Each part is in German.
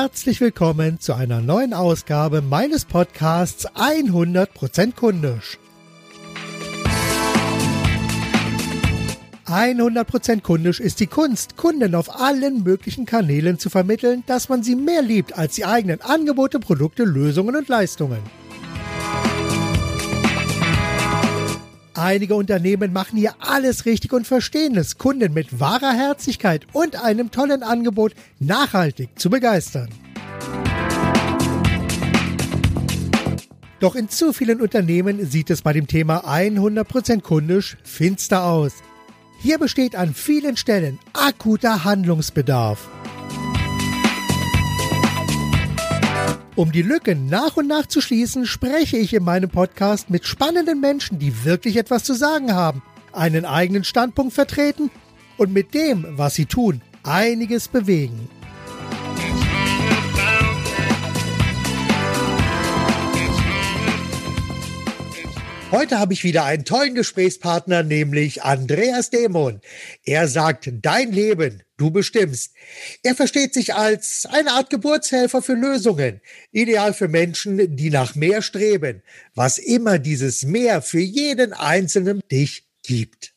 Herzlich willkommen zu einer neuen Ausgabe meines Podcasts 100% kundisch. 100% kundisch ist die Kunst, Kunden auf allen möglichen Kanälen zu vermitteln, dass man sie mehr liebt als die eigenen Angebote, Produkte, Lösungen und Leistungen. Einige Unternehmen machen hier alles richtig und verstehen es, Kunden mit wahrer Herzlichkeit und einem tollen Angebot nachhaltig zu begeistern. Doch in zu vielen Unternehmen sieht es bei dem Thema 100% kundisch finster aus. Hier besteht an vielen Stellen akuter Handlungsbedarf. Um die Lücken nach und nach zu schließen, spreche ich in meinem Podcast mit spannenden Menschen, die wirklich etwas zu sagen haben, einen eigenen Standpunkt vertreten und mit dem, was sie tun, einiges bewegen. Heute habe ich wieder einen tollen Gesprächspartner, nämlich Andreas Dämon. Er sagt, dein Leben, du bestimmst. Er versteht sich als eine Art Geburtshelfer für Lösungen, ideal für Menschen, die nach mehr streben, was immer dieses Mehr für jeden Einzelnen dich gibt.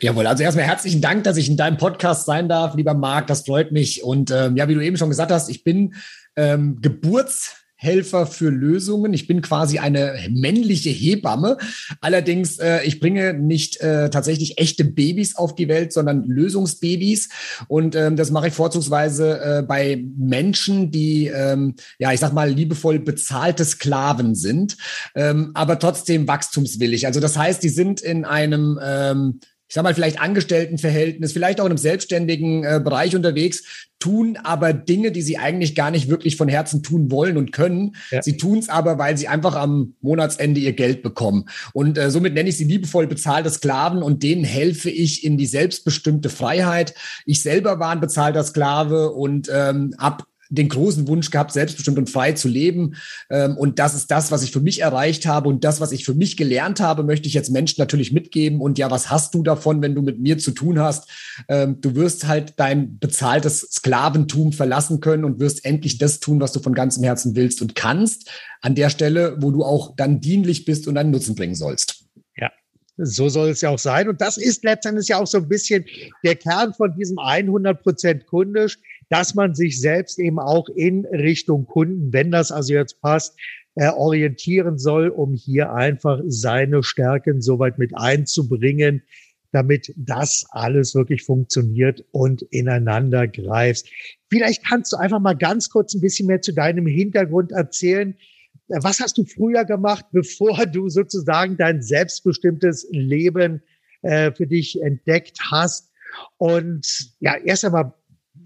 Jawohl, also erstmal herzlichen Dank, dass ich in deinem Podcast sein darf, lieber Marc, das freut mich. Und ähm, ja, wie du eben schon gesagt hast, ich bin ähm, Geburts Helfer für Lösungen. Ich bin quasi eine männliche Hebamme. Allerdings, äh, ich bringe nicht äh, tatsächlich echte Babys auf die Welt, sondern Lösungsbabys. Und ähm, das mache ich vorzugsweise äh, bei Menschen, die, ähm, ja, ich sag mal, liebevoll bezahlte Sklaven sind, ähm, aber trotzdem wachstumswillig. Also das heißt, die sind in einem ähm, ich sag mal, vielleicht Angestelltenverhältnis, vielleicht auch in einem selbstständigen äh, Bereich unterwegs, tun aber Dinge, die sie eigentlich gar nicht wirklich von Herzen tun wollen und können. Ja. Sie tun es aber, weil sie einfach am Monatsende ihr Geld bekommen. Und äh, somit nenne ich sie liebevoll bezahlte Sklaven und denen helfe ich in die selbstbestimmte Freiheit. Ich selber war ein bezahlter Sklave und ähm, ab den großen Wunsch gehabt, selbstbestimmt und frei zu leben. Ähm, und das ist das, was ich für mich erreicht habe und das, was ich für mich gelernt habe, möchte ich jetzt Menschen natürlich mitgeben. Und ja, was hast du davon, wenn du mit mir zu tun hast? Ähm, du wirst halt dein bezahltes Sklaventum verlassen können und wirst endlich das tun, was du von ganzem Herzen willst und kannst, an der Stelle, wo du auch dann dienlich bist und einen Nutzen bringen sollst. Ja, so soll es ja auch sein. Und das ist letztendlich ja auch so ein bisschen der Kern von diesem 100 Prozent kundisch dass man sich selbst eben auch in Richtung Kunden, wenn das also jetzt passt, äh, orientieren soll, um hier einfach seine Stärken soweit mit einzubringen, damit das alles wirklich funktioniert und ineinander greift. Vielleicht kannst du einfach mal ganz kurz ein bisschen mehr zu deinem Hintergrund erzählen. Was hast du früher gemacht, bevor du sozusagen dein selbstbestimmtes Leben äh, für dich entdeckt hast? Und ja, erst einmal,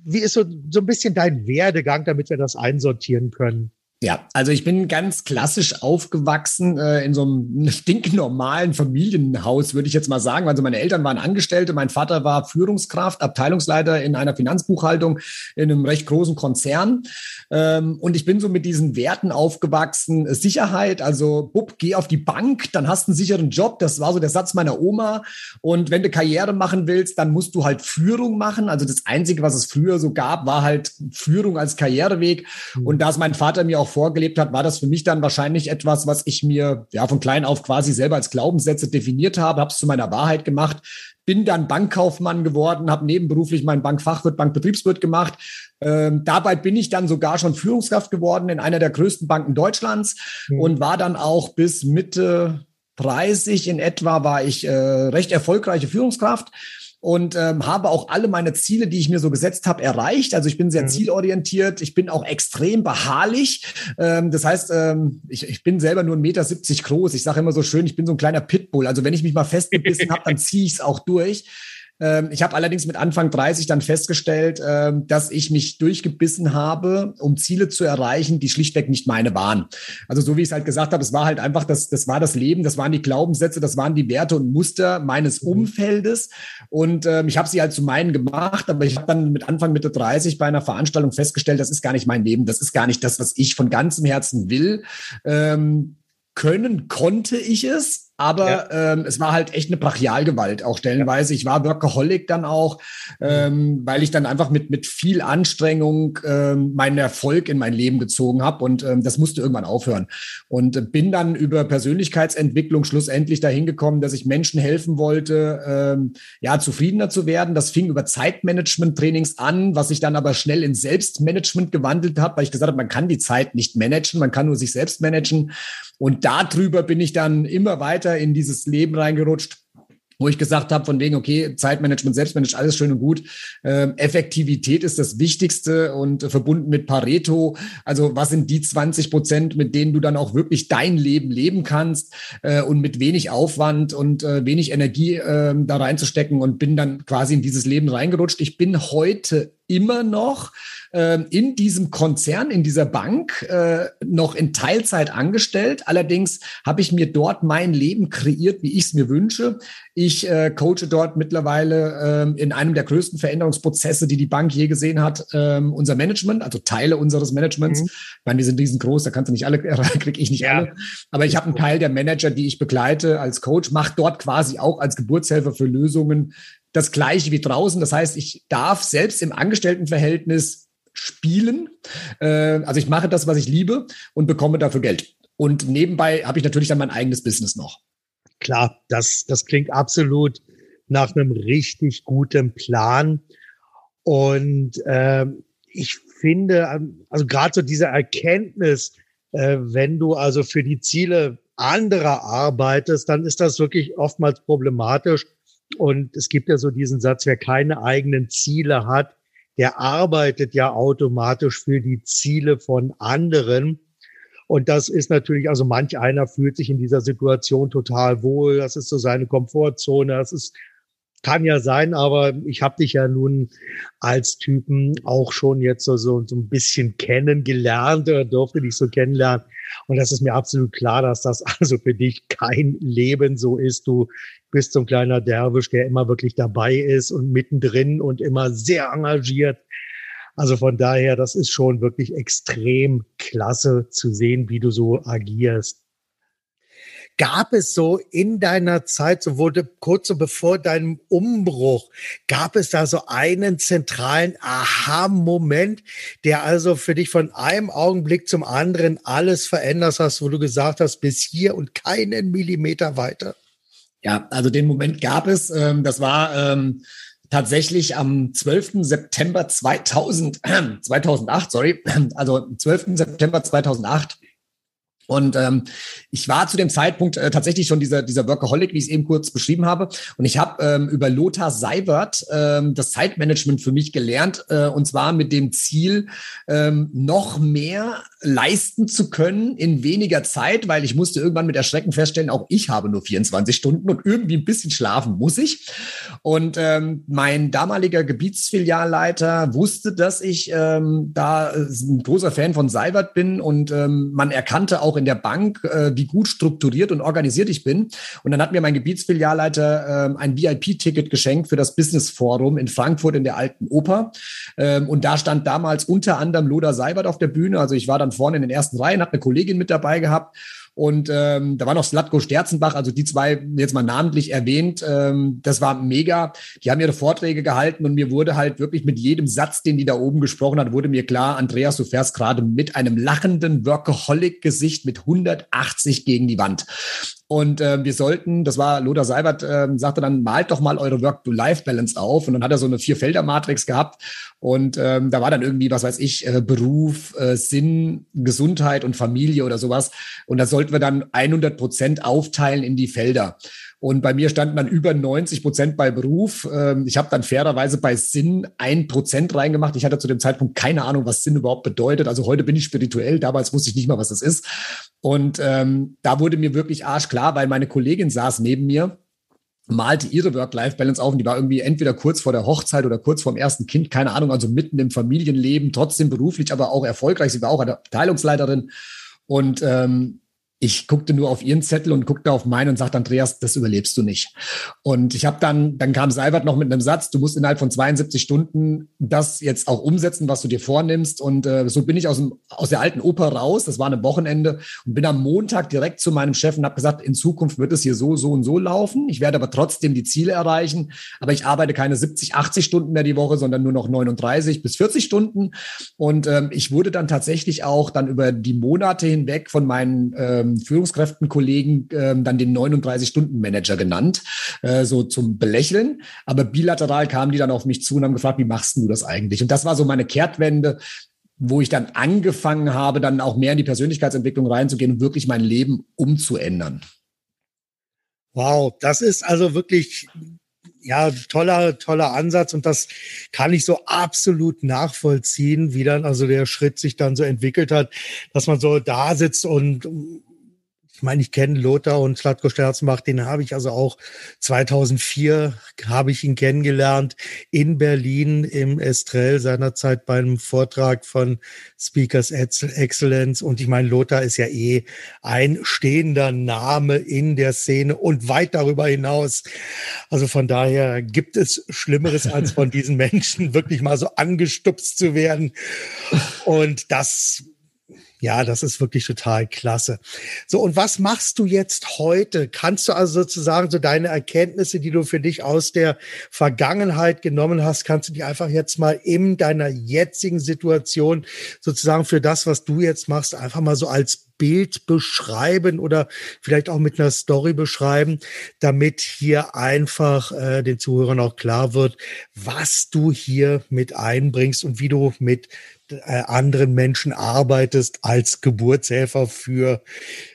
wie ist so, so ein bisschen dein Werdegang, damit wir das einsortieren können? Ja, also ich bin ganz klassisch aufgewachsen äh, in so einem stinknormalen Familienhaus, würde ich jetzt mal sagen. Also meine Eltern waren Angestellte, mein Vater war Führungskraft, Abteilungsleiter in einer Finanzbuchhaltung in einem recht großen Konzern. Ähm, und ich bin so mit diesen Werten aufgewachsen. Sicherheit, also Bub, geh auf die Bank, dann hast du einen sicheren Job. Das war so der Satz meiner Oma. Und wenn du Karriere machen willst, dann musst du halt Führung machen. Also das Einzige, was es früher so gab, war halt Führung als Karriereweg. Mhm. Und da ist mein Vater mir auch vorgelebt hat, war das für mich dann wahrscheinlich etwas, was ich mir ja von klein auf quasi selber als Glaubenssätze definiert habe, habe es zu meiner Wahrheit gemacht, bin dann Bankkaufmann geworden, habe nebenberuflich meinen Bankfachwirt, Bankbetriebswirt gemacht. Ähm, dabei bin ich dann sogar schon Führungskraft geworden in einer der größten Banken Deutschlands mhm. und war dann auch bis Mitte 30 in etwa war ich äh, recht erfolgreiche Führungskraft und ähm, habe auch alle meine Ziele, die ich mir so gesetzt habe, erreicht. Also ich bin sehr mhm. zielorientiert, ich bin auch extrem beharrlich. Ähm, das heißt, ähm, ich, ich bin selber nur 1,70 Meter groß. Ich sage immer so schön, ich bin so ein kleiner Pitbull. Also wenn ich mich mal festgebissen habe, dann ziehe ich es auch durch. Ähm, ich habe allerdings mit Anfang 30 dann festgestellt, ähm, dass ich mich durchgebissen habe, um Ziele zu erreichen, die schlichtweg nicht meine waren. Also so wie ich es halt gesagt habe, es war halt einfach, das, das war das Leben, das waren die Glaubenssätze, das waren die Werte und Muster meines mhm. Umfeldes. Und ähm, ich habe sie halt zu meinen gemacht, aber ich habe dann mit Anfang Mitte 30 bei einer Veranstaltung festgestellt, das ist gar nicht mein Leben, das ist gar nicht das, was ich von ganzem Herzen will. Ähm, können konnte ich es, aber ja. ähm, es war halt echt eine Brachialgewalt, auch stellenweise. Ja. Ich war Workaholic dann auch, ähm, weil ich dann einfach mit, mit viel Anstrengung ähm, meinen Erfolg in mein Leben gezogen habe und ähm, das musste irgendwann aufhören. Und bin dann über Persönlichkeitsentwicklung schlussendlich dahin gekommen, dass ich Menschen helfen wollte, ähm, ja, zufriedener zu werden. Das fing über Zeitmanagement-Trainings an, was ich dann aber schnell in Selbstmanagement gewandelt habe, weil ich gesagt habe, man kann die Zeit nicht managen, man kann nur sich selbst managen. Und darüber bin ich dann immer weiter in dieses Leben reingerutscht wo ich gesagt habe, von wegen, okay, Zeitmanagement, Selbstmanagement, alles schön und gut. Ähm, Effektivität ist das Wichtigste und äh, verbunden mit Pareto. Also was sind die 20 Prozent, mit denen du dann auch wirklich dein Leben leben kannst äh, und mit wenig Aufwand und äh, wenig Energie äh, da reinzustecken und bin dann quasi in dieses Leben reingerutscht. Ich bin heute immer noch äh, in diesem Konzern, in dieser Bank äh, noch in Teilzeit angestellt. Allerdings habe ich mir dort mein Leben kreiert, wie ich es mir wünsche. Ich äh, coache dort mittlerweile äh, in einem der größten Veränderungsprozesse, die die Bank je gesehen hat, äh, unser Management, also Teile unseres Managements. Mhm. Ich meine, wir sind riesengroß, da kannst du nicht alle, kriege ich nicht ja. alle. Aber ich habe einen Teil der Manager, die ich begleite als Coach, mache dort quasi auch als Geburtshelfer für Lösungen das gleiche wie draußen. Das heißt, ich darf selbst im Angestelltenverhältnis spielen. Äh, also ich mache das, was ich liebe und bekomme dafür Geld. Und nebenbei habe ich natürlich dann mein eigenes Business noch. Klar, das, das klingt absolut nach einem richtig guten Plan. Und äh, ich finde, ähm, also gerade so diese Erkenntnis, äh, wenn du also für die Ziele anderer arbeitest, dann ist das wirklich oftmals problematisch. Und es gibt ja so diesen Satz, wer keine eigenen Ziele hat, der arbeitet ja automatisch für die Ziele von anderen. Und das ist natürlich, also manch einer fühlt sich in dieser Situation total wohl. Das ist so seine Komfortzone. Das ist kann ja sein, aber ich habe dich ja nun als Typen auch schon jetzt so, so, so ein bisschen kennengelernt oder durfte dich so kennenlernen. Und das ist mir absolut klar, dass das also für dich kein Leben so ist. Du so ein kleiner Derwisch, der immer wirklich dabei ist und mittendrin und immer sehr engagiert. Also von daher, das ist schon wirklich extrem klasse zu sehen, wie du so agierst. Gab es so in deiner Zeit, so wurde kurz so bevor deinem Umbruch, gab es da so einen zentralen Aha-Moment, der also für dich von einem Augenblick zum anderen alles verändert hast, wo du gesagt hast, bis hier und keinen Millimeter weiter? Ja, also den Moment gab es. Ähm, das war ähm, tatsächlich am 12. September 2000, äh, 2008, sorry, also 12. September 2008 und ähm, ich war zu dem Zeitpunkt äh, tatsächlich schon dieser, dieser Workaholic, wie ich es eben kurz beschrieben habe. Und ich habe ähm, über Lothar Seiwert ähm, das Zeitmanagement für mich gelernt. Äh, und zwar mit dem Ziel, ähm, noch mehr leisten zu können in weniger Zeit, weil ich musste irgendwann mit Erschrecken feststellen, auch ich habe nur 24 Stunden und irgendwie ein bisschen schlafen muss ich. Und ähm, mein damaliger Gebietsfilialleiter wusste, dass ich ähm, da äh, ein großer Fan von Seiwert bin und ähm, man erkannte auch in der Bank, äh, wie gut strukturiert und organisiert ich bin. Und dann hat mir mein Gebietsfilialleiter äh, ein VIP-Ticket geschenkt für das Business Forum in Frankfurt in der Alten Oper. Ähm, und da stand damals unter anderem Loda Seibert auf der Bühne. Also ich war dann vorne in den ersten Reihen, habe eine Kollegin mit dabei gehabt. Und ähm, da war noch Slatko Sterzenbach, also die zwei jetzt mal namentlich erwähnt. Ähm, das war mega. Die haben ihre Vorträge gehalten und mir wurde halt wirklich mit jedem Satz, den die da oben gesprochen hat, wurde mir klar, Andreas, du fährst gerade mit einem lachenden Workaholic-Gesicht mit 180 gegen die Wand. Und äh, wir sollten, das war Lothar Seibert, äh, sagte dann, malt doch mal eure Work-to-Life-Balance auf. Und dann hat er so eine Vier-Felder-Matrix gehabt. Und ähm, da war dann irgendwie, was weiß ich, äh, Beruf, äh, Sinn, Gesundheit und Familie oder sowas. Und da sollten wir dann 100 Prozent aufteilen in die Felder. Und bei mir standen dann über 90 Prozent bei Beruf. Ähm, ich habe dann fairerweise bei Sinn ein Prozent reingemacht. Ich hatte zu dem Zeitpunkt keine Ahnung, was Sinn überhaupt bedeutet. Also heute bin ich spirituell, damals wusste ich nicht mal, was das ist. Und ähm, da wurde mir wirklich arschklar, weil meine Kollegin saß neben mir malte ihre Work-Life-Balance auf und die war irgendwie entweder kurz vor der Hochzeit oder kurz vor dem ersten Kind, keine Ahnung, also mitten im Familienleben, trotzdem beruflich, aber auch erfolgreich. Sie war auch eine Abteilungsleiterin und ähm, Ich guckte nur auf ihren Zettel und guckte auf meinen und sagte, Andreas, das überlebst du nicht. Und ich habe dann, dann kam Seibert noch mit einem Satz, du musst innerhalb von 72 Stunden das jetzt auch umsetzen, was du dir vornimmst. Und äh, so bin ich aus, dem, aus der alten Oper raus, das war ein Wochenende, und bin am Montag direkt zu meinem Chef und habe gesagt, in Zukunft wird es hier so, so und so laufen. Ich werde aber trotzdem die Ziele erreichen. Aber ich arbeite keine 70, 80 Stunden mehr die Woche, sondern nur noch 39 bis 40 Stunden. Und ähm, ich wurde dann tatsächlich auch dann über die Monate hinweg von meinen ähm, ähm, Führungskräftenkollegen ähm, dann den 39-Stunden-Manager genannt, äh, so zum Belächeln. Aber bilateral kamen die dann auf mich zu und haben gefragt, wie machst du das eigentlich? Und das war so meine Kehrtwende, wo ich dann angefangen habe, dann auch mehr in die Persönlichkeitsentwicklung reinzugehen und wirklich mein Leben umzuändern. Wow, das ist also wirklich ja, toller, toller Ansatz und das kann ich so absolut nachvollziehen, wie dann also der Schritt sich dann so entwickelt hat, dass man so da sitzt und ich meine, ich kenne Lothar und Slatko Sterzbach, den habe ich also auch 2004 habe ich ihn kennengelernt in Berlin im Estrell seinerzeit beim Vortrag von Speakers Excellence und ich meine, Lothar ist ja eh ein stehender Name in der Szene und weit darüber hinaus. Also von daher gibt es Schlimmeres als von diesen Menschen wirklich mal so angestupst zu werden und das ja, das ist wirklich total klasse. So, und was machst du jetzt heute? Kannst du also sozusagen so deine Erkenntnisse, die du für dich aus der Vergangenheit genommen hast, kannst du die einfach jetzt mal in deiner jetzigen Situation sozusagen für das, was du jetzt machst, einfach mal so als Bild beschreiben oder vielleicht auch mit einer Story beschreiben, damit hier einfach äh, den Zuhörern auch klar wird, was du hier mit einbringst und wie du mit anderen Menschen arbeitest als Geburtshelfer für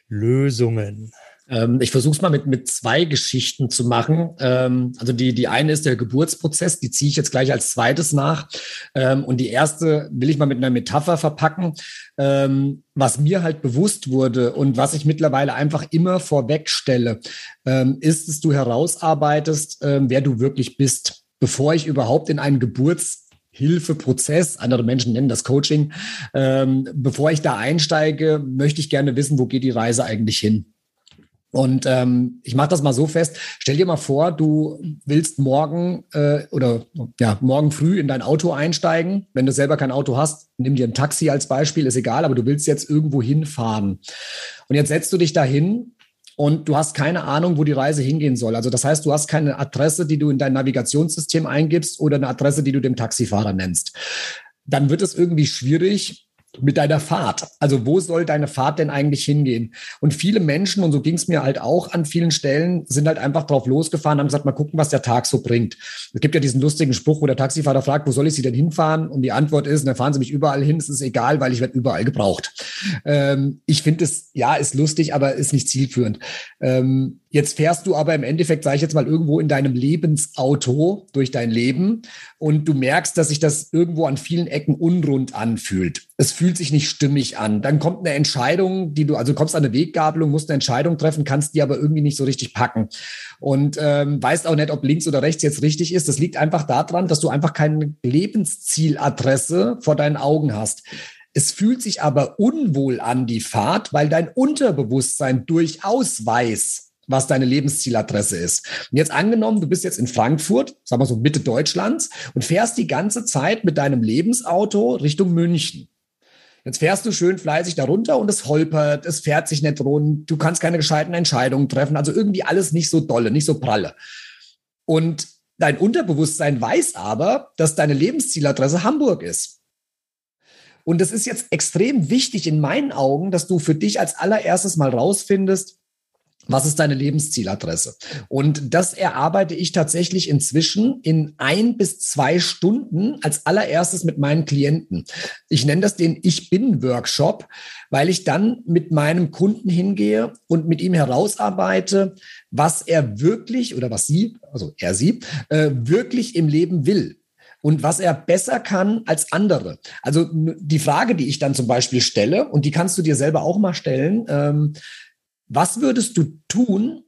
Lösungen? Ähm, ich versuche es mal mit, mit zwei Geschichten zu machen. Ähm, also die, die eine ist der Geburtsprozess, die ziehe ich jetzt gleich als zweites nach. Ähm, und die erste will ich mal mit einer Metapher verpacken, was mir halt bewusst wurde und was ich mittlerweile einfach immer vorweg stelle, ähm, ist, dass du herausarbeitest, wer du wirklich bist bevor ich überhaupt in einen Geburts Hilfeprozess, andere Menschen nennen das Coaching. Ähm, bevor ich da einsteige, möchte ich gerne wissen, wo geht die Reise eigentlich hin? Und ähm, ich mache das mal so fest. Stell dir mal vor, du willst morgen äh, oder ja morgen früh in dein Auto einsteigen. Wenn du selber kein Auto hast, nimm dir ein Taxi als Beispiel, ist egal. Aber du willst jetzt irgendwo hinfahren. Und jetzt setzt du dich dahin und du hast keine Ahnung, wo die Reise hingehen soll. Also das heißt, du hast keine Adresse, die du in dein Navigationssystem eingibst oder eine Adresse, die du dem Taxifahrer nennst. Dann wird es irgendwie schwierig, mit deiner Fahrt. Also wo soll deine Fahrt denn eigentlich hingehen? Und viele Menschen, und so ging es mir halt auch an vielen Stellen, sind halt einfach drauf losgefahren, haben gesagt, mal gucken, was der Tag so bringt. Es gibt ja diesen lustigen Spruch, wo der Taxifahrer fragt, wo soll ich Sie denn hinfahren? Und die Antwort ist, dann fahren Sie mich überall hin, es ist egal, weil ich werde überall gebraucht. Ähm, ich finde es, ja, ist lustig, aber ist nicht zielführend. Ähm, Jetzt fährst du aber im Endeffekt, sage ich jetzt mal, irgendwo in deinem Lebensauto durch dein Leben und du merkst, dass sich das irgendwo an vielen Ecken unrund anfühlt. Es fühlt sich nicht stimmig an. Dann kommt eine Entscheidung, die du, also kommst an eine Weggabelung, musst eine Entscheidung treffen, kannst die aber irgendwie nicht so richtig packen und ähm, weißt auch nicht, ob links oder rechts jetzt richtig ist. Das liegt einfach daran, dass du einfach keine Lebenszieladresse vor deinen Augen hast. Es fühlt sich aber unwohl an, die Fahrt, weil dein Unterbewusstsein durchaus weiß, was deine Lebenszieladresse ist. Und jetzt angenommen, du bist jetzt in Frankfurt, sagen wir so Mitte Deutschlands, und fährst die ganze Zeit mit deinem Lebensauto Richtung München. Jetzt fährst du schön fleißig darunter und es holpert, es fährt sich nicht rund, du kannst keine gescheiten Entscheidungen treffen, also irgendwie alles nicht so dolle, nicht so pralle. Und dein Unterbewusstsein weiß aber, dass deine Lebenszieladresse Hamburg ist. Und es ist jetzt extrem wichtig in meinen Augen, dass du für dich als allererstes mal rausfindest, was ist deine Lebenszieladresse? Und das erarbeite ich tatsächlich inzwischen in ein bis zwei Stunden als allererstes mit meinen Klienten. Ich nenne das den Ich bin Workshop, weil ich dann mit meinem Kunden hingehe und mit ihm herausarbeite, was er wirklich oder was sie, also er sie, äh, wirklich im Leben will und was er besser kann als andere. Also die Frage, die ich dann zum Beispiel stelle, und die kannst du dir selber auch mal stellen, ähm, was würdest du tun,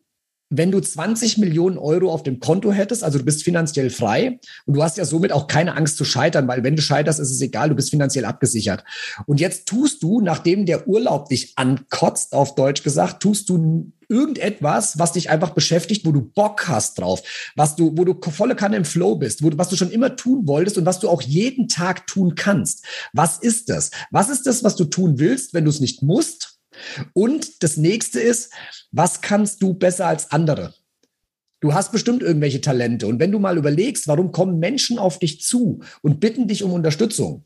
wenn du 20 Millionen Euro auf dem Konto hättest, also du bist finanziell frei und du hast ja somit auch keine Angst zu scheitern, weil wenn du scheiterst, ist es egal, du bist finanziell abgesichert. Und jetzt tust du, nachdem der Urlaub dich ankotzt, auf Deutsch gesagt, tust du irgendetwas, was dich einfach beschäftigt, wo du Bock hast drauf, was du, wo du volle Kanne im Flow bist, wo du, was du schon immer tun wolltest und was du auch jeden Tag tun kannst. Was ist das? Was ist das, was du tun willst, wenn du es nicht musst? Und das nächste ist, was kannst du besser als andere? Du hast bestimmt irgendwelche Talente. Und wenn du mal überlegst, warum kommen Menschen auf dich zu und bitten dich um Unterstützung?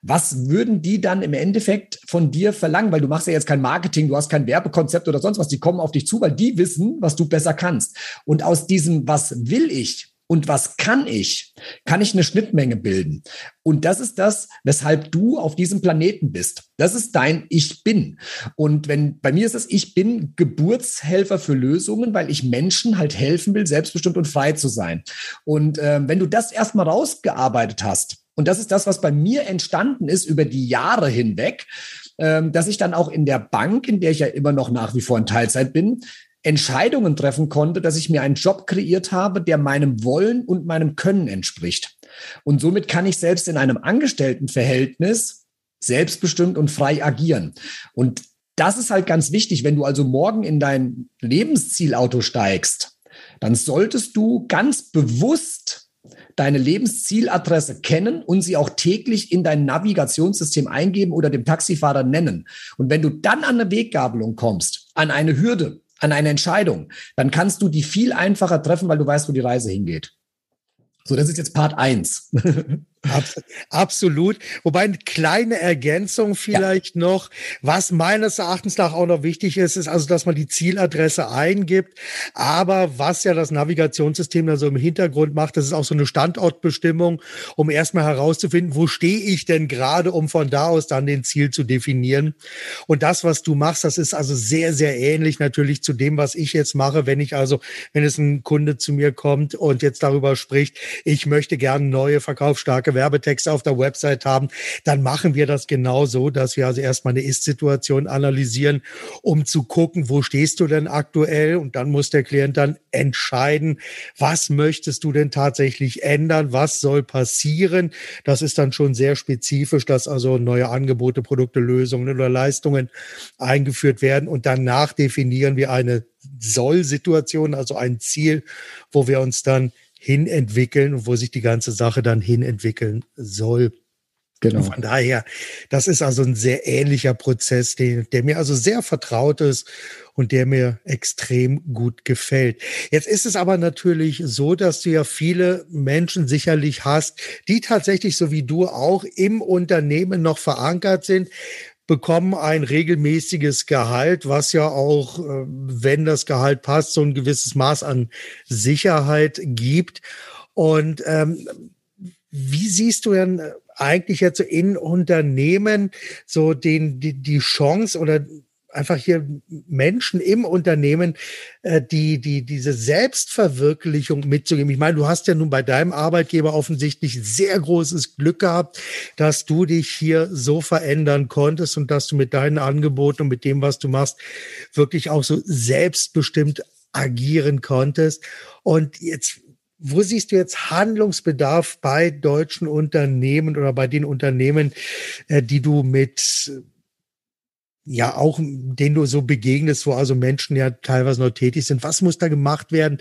Was würden die dann im Endeffekt von dir verlangen? Weil du machst ja jetzt kein Marketing, du hast kein Werbekonzept oder sonst was. Die kommen auf dich zu, weil die wissen, was du besser kannst. Und aus diesem, was will ich, und was kann ich? Kann ich eine Schnittmenge bilden? Und das ist das, weshalb du auf diesem Planeten bist. Das ist dein Ich bin. Und wenn bei mir ist es, ich bin Geburtshelfer für Lösungen, weil ich Menschen halt helfen will, selbstbestimmt und frei zu sein. Und äh, wenn du das erstmal rausgearbeitet hast, und das ist das, was bei mir entstanden ist über die Jahre hinweg, äh, dass ich dann auch in der Bank, in der ich ja immer noch nach wie vor in Teilzeit bin, Entscheidungen treffen konnte, dass ich mir einen Job kreiert habe, der meinem Wollen und meinem Können entspricht. Und somit kann ich selbst in einem Angestelltenverhältnis selbstbestimmt und frei agieren. Und das ist halt ganz wichtig, wenn du also morgen in dein Lebenszielauto steigst, dann solltest du ganz bewusst deine Lebenszieladresse kennen und sie auch täglich in dein Navigationssystem eingeben oder dem Taxifahrer nennen. Und wenn du dann an eine Weggabelung kommst, an eine Hürde, an eine Entscheidung, dann kannst du die viel einfacher treffen, weil du weißt, wo die Reise hingeht. So, das ist jetzt Part eins. Absolut. Wobei eine kleine Ergänzung vielleicht ja. noch, was meines Erachtens nach auch noch wichtig ist, ist also, dass man die Zieladresse eingibt. Aber was ja das Navigationssystem da so im Hintergrund macht, das ist auch so eine Standortbestimmung, um erstmal herauszufinden, wo stehe ich denn gerade, um von da aus dann den Ziel zu definieren. Und das, was du machst, das ist also sehr, sehr ähnlich natürlich zu dem, was ich jetzt mache, wenn ich also, wenn es ein Kunde zu mir kommt und jetzt darüber spricht, ich möchte gerne neue verkaufsstarke Werbetexte auf der Website haben, dann machen wir das genau so, dass wir also erstmal eine Ist-Situation analysieren, um zu gucken, wo stehst du denn aktuell? Und dann muss der Klient dann entscheiden, was möchtest du denn tatsächlich ändern? Was soll passieren? Das ist dann schon sehr spezifisch, dass also neue Angebote, Produkte, Lösungen oder Leistungen eingeführt werden. Und danach definieren wir eine Soll-Situation, also ein Ziel, wo wir uns dann hinentwickeln und wo sich die ganze Sache dann hinentwickeln soll. Genau. von daher, das ist also ein sehr ähnlicher Prozess, den, der mir also sehr vertraut ist und der mir extrem gut gefällt. Jetzt ist es aber natürlich so, dass du ja viele Menschen sicherlich hast, die tatsächlich so wie du auch im Unternehmen noch verankert sind bekommen ein regelmäßiges Gehalt, was ja auch, äh, wenn das Gehalt passt, so ein gewisses Maß an Sicherheit gibt. Und ähm, wie siehst du denn eigentlich jetzt so in Unternehmen so den, die, die Chance oder einfach hier Menschen im Unternehmen, äh, die, die diese Selbstverwirklichung mitzugeben. Ich meine, du hast ja nun bei deinem Arbeitgeber offensichtlich sehr großes Glück gehabt, dass du dich hier so verändern konntest und dass du mit deinen Angeboten und mit dem, was du machst, wirklich auch so selbstbestimmt agieren konntest. Und jetzt wo siehst du jetzt Handlungsbedarf bei deutschen Unternehmen oder bei den Unternehmen, äh, die du mit ja auch, denen du so begegnest, wo also Menschen ja teilweise noch tätig sind. Was muss da gemacht werden?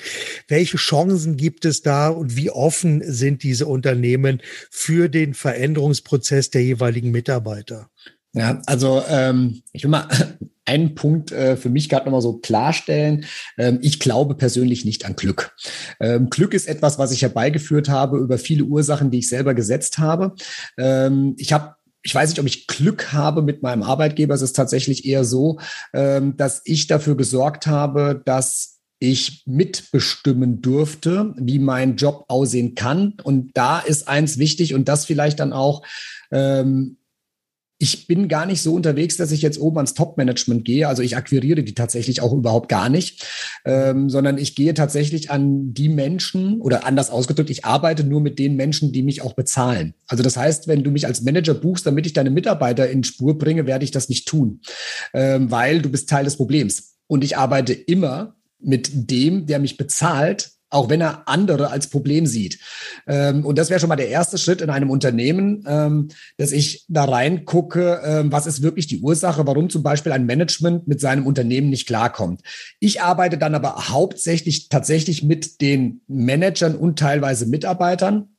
Welche Chancen gibt es da und wie offen sind diese Unternehmen für den Veränderungsprozess der jeweiligen Mitarbeiter? Ja, also ähm, ich will mal einen Punkt äh, für mich gerade nochmal so klarstellen. Ähm, ich glaube persönlich nicht an Glück. Ähm, Glück ist etwas, was ich herbeigeführt habe über viele Ursachen, die ich selber gesetzt habe. Ähm, ich habe ich weiß nicht, ob ich Glück habe mit meinem Arbeitgeber. Es ist tatsächlich eher so, ähm, dass ich dafür gesorgt habe, dass ich mitbestimmen durfte, wie mein Job aussehen kann. Und da ist eins wichtig und das vielleicht dann auch ähm, ich bin gar nicht so unterwegs, dass ich jetzt oben ans Top-Management gehe. Also ich akquiriere die tatsächlich auch überhaupt gar nicht, ähm, sondern ich gehe tatsächlich an die Menschen oder anders ausgedrückt, ich arbeite nur mit den Menschen, die mich auch bezahlen. Also das heißt, wenn du mich als Manager buchst, damit ich deine Mitarbeiter in Spur bringe, werde ich das nicht tun, ähm, weil du bist Teil des Problems. Und ich arbeite immer mit dem, der mich bezahlt, auch wenn er andere als Problem sieht. Ähm, und das wäre schon mal der erste Schritt in einem Unternehmen, ähm, dass ich da reingucke, ähm, was ist wirklich die Ursache, warum zum Beispiel ein Management mit seinem Unternehmen nicht klarkommt. Ich arbeite dann aber hauptsächlich tatsächlich mit den Managern und teilweise Mitarbeitern.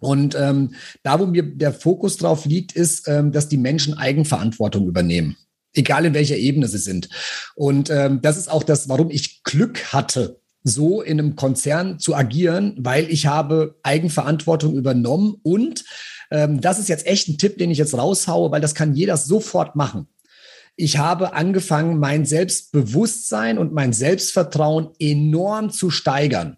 Und da, wo mir der Fokus drauf liegt, ist, dass die Menschen Eigenverantwortung übernehmen egal in welcher Ebene sie sind. Und ähm, das ist auch das, warum ich Glück hatte, so in einem Konzern zu agieren, weil ich habe Eigenverantwortung übernommen und ähm, das ist jetzt echt ein Tipp, den ich jetzt raushaue, weil das kann jeder sofort machen. Ich habe angefangen, mein Selbstbewusstsein und mein Selbstvertrauen enorm zu steigern,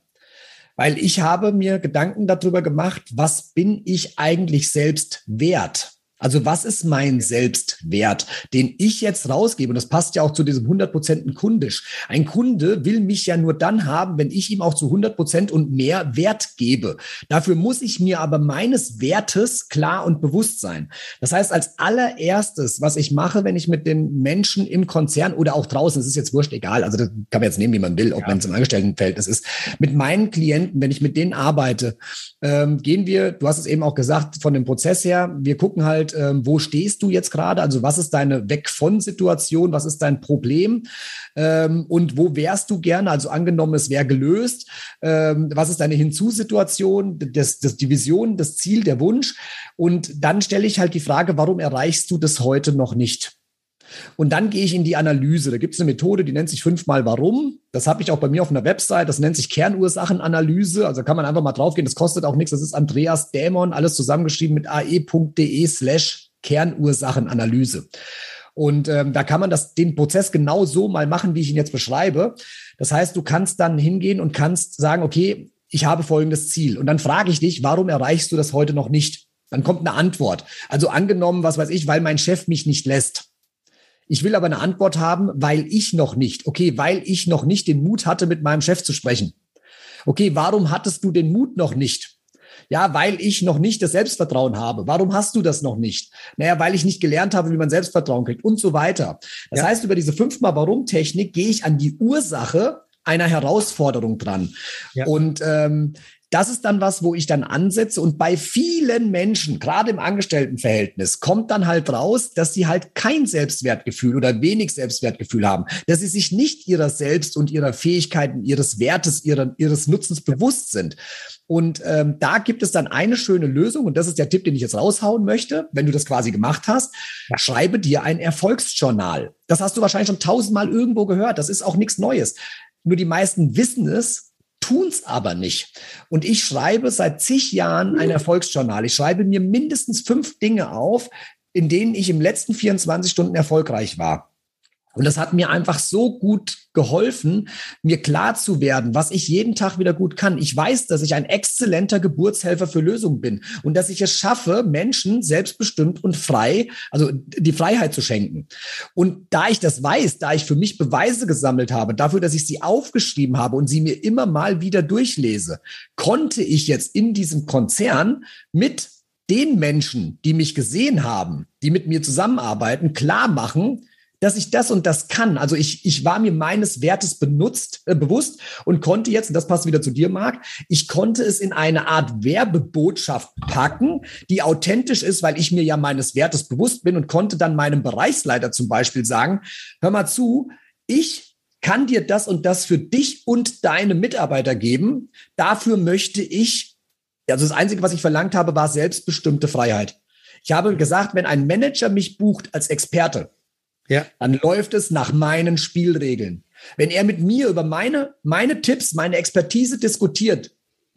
weil ich habe mir Gedanken darüber gemacht, was bin ich eigentlich selbst wert? Also was ist mein Selbstwert, den ich jetzt rausgebe? Und das passt ja auch zu diesem 100% kundisch. Ein Kunde will mich ja nur dann haben, wenn ich ihm auch zu 100% und mehr Wert gebe. Dafür muss ich mir aber meines Wertes klar und bewusst sein. Das heißt, als allererstes, was ich mache, wenn ich mit den Menschen im Konzern oder auch draußen, es ist jetzt wurscht, egal, also das kann man jetzt nehmen, wie man will, ob ja. man es im Angestelltenverhältnis ist, mit meinen Klienten, wenn ich mit denen arbeite, ähm, gehen wir, du hast es eben auch gesagt, von dem Prozess her, wir gucken halt, ähm, wo stehst du jetzt gerade? Also was ist deine Weg von Situation? Was ist dein Problem? Ähm, und wo wärst du gerne? Also angenommen, es wäre gelöst. Ähm, was ist deine Hinzusituation? Das, das, die Vision, das Ziel, der Wunsch? Und dann stelle ich halt die Frage, warum erreichst du das heute noch nicht? Und dann gehe ich in die Analyse. Da gibt es eine Methode, die nennt sich fünfmal Warum. Das habe ich auch bei mir auf einer Website. Das nennt sich Kernursachenanalyse. Also kann man einfach mal draufgehen. Das kostet auch nichts. Das ist Andreas Dämon, alles zusammengeschrieben mit ae.de slash Kernursachenanalyse. Und ähm, da kann man das, den Prozess genau so mal machen, wie ich ihn jetzt beschreibe. Das heißt, du kannst dann hingehen und kannst sagen, okay, ich habe folgendes Ziel. Und dann frage ich dich, warum erreichst du das heute noch nicht? Dann kommt eine Antwort. Also angenommen, was weiß ich, weil mein Chef mich nicht lässt. Ich will aber eine Antwort haben, weil ich noch nicht, okay, weil ich noch nicht den Mut hatte, mit meinem Chef zu sprechen. Okay, warum hattest du den Mut noch nicht? Ja, weil ich noch nicht das Selbstvertrauen habe. Warum hast du das noch nicht? Naja, weil ich nicht gelernt habe, wie man Selbstvertrauen kriegt und so weiter. Das ja. heißt, über diese fünfmal Warum-Technik gehe ich an die Ursache einer Herausforderung dran. Ja. Und ähm, das ist dann was, wo ich dann ansetze. Und bei vielen Menschen, gerade im Angestelltenverhältnis, kommt dann halt raus, dass sie halt kein Selbstwertgefühl oder wenig Selbstwertgefühl haben, dass sie sich nicht ihrer selbst und ihrer Fähigkeiten, ihres Wertes, ihrer, ihres Nutzens bewusst sind. Und ähm, da gibt es dann eine schöne Lösung, und das ist der Tipp, den ich jetzt raushauen möchte, wenn du das quasi gemacht hast, schreibe dir ein Erfolgsjournal. Das hast du wahrscheinlich schon tausendmal irgendwo gehört. Das ist auch nichts Neues. Nur die meisten wissen es, tun's aber nicht. Und ich schreibe seit zig Jahren ein Erfolgsjournal. Ich schreibe mir mindestens fünf Dinge auf, in denen ich im letzten 24 Stunden erfolgreich war. Und das hat mir einfach so gut geholfen, mir klar zu werden, was ich jeden Tag wieder gut kann. Ich weiß, dass ich ein exzellenter Geburtshelfer für Lösungen bin und dass ich es schaffe, Menschen selbstbestimmt und frei, also die Freiheit zu schenken. Und da ich das weiß, da ich für mich Beweise gesammelt habe, dafür, dass ich sie aufgeschrieben habe und sie mir immer mal wieder durchlese, konnte ich jetzt in diesem Konzern mit den Menschen, die mich gesehen haben, die mit mir zusammenarbeiten, klar machen, dass ich das und das kann. Also ich, ich war mir meines Wertes benutzt, äh, bewusst und konnte jetzt, und das passt wieder zu dir, Marc, ich konnte es in eine Art Werbebotschaft packen, die authentisch ist, weil ich mir ja meines Wertes bewusst bin und konnte dann meinem Bereichsleiter zum Beispiel sagen, hör mal zu, ich kann dir das und das für dich und deine Mitarbeiter geben. Dafür möchte ich, also das Einzige, was ich verlangt habe, war selbstbestimmte Freiheit. Ich habe gesagt, wenn ein Manager mich bucht als Experte, ja. dann läuft es nach meinen Spielregeln. Wenn er mit mir über meine, meine Tipps, meine Expertise diskutiert,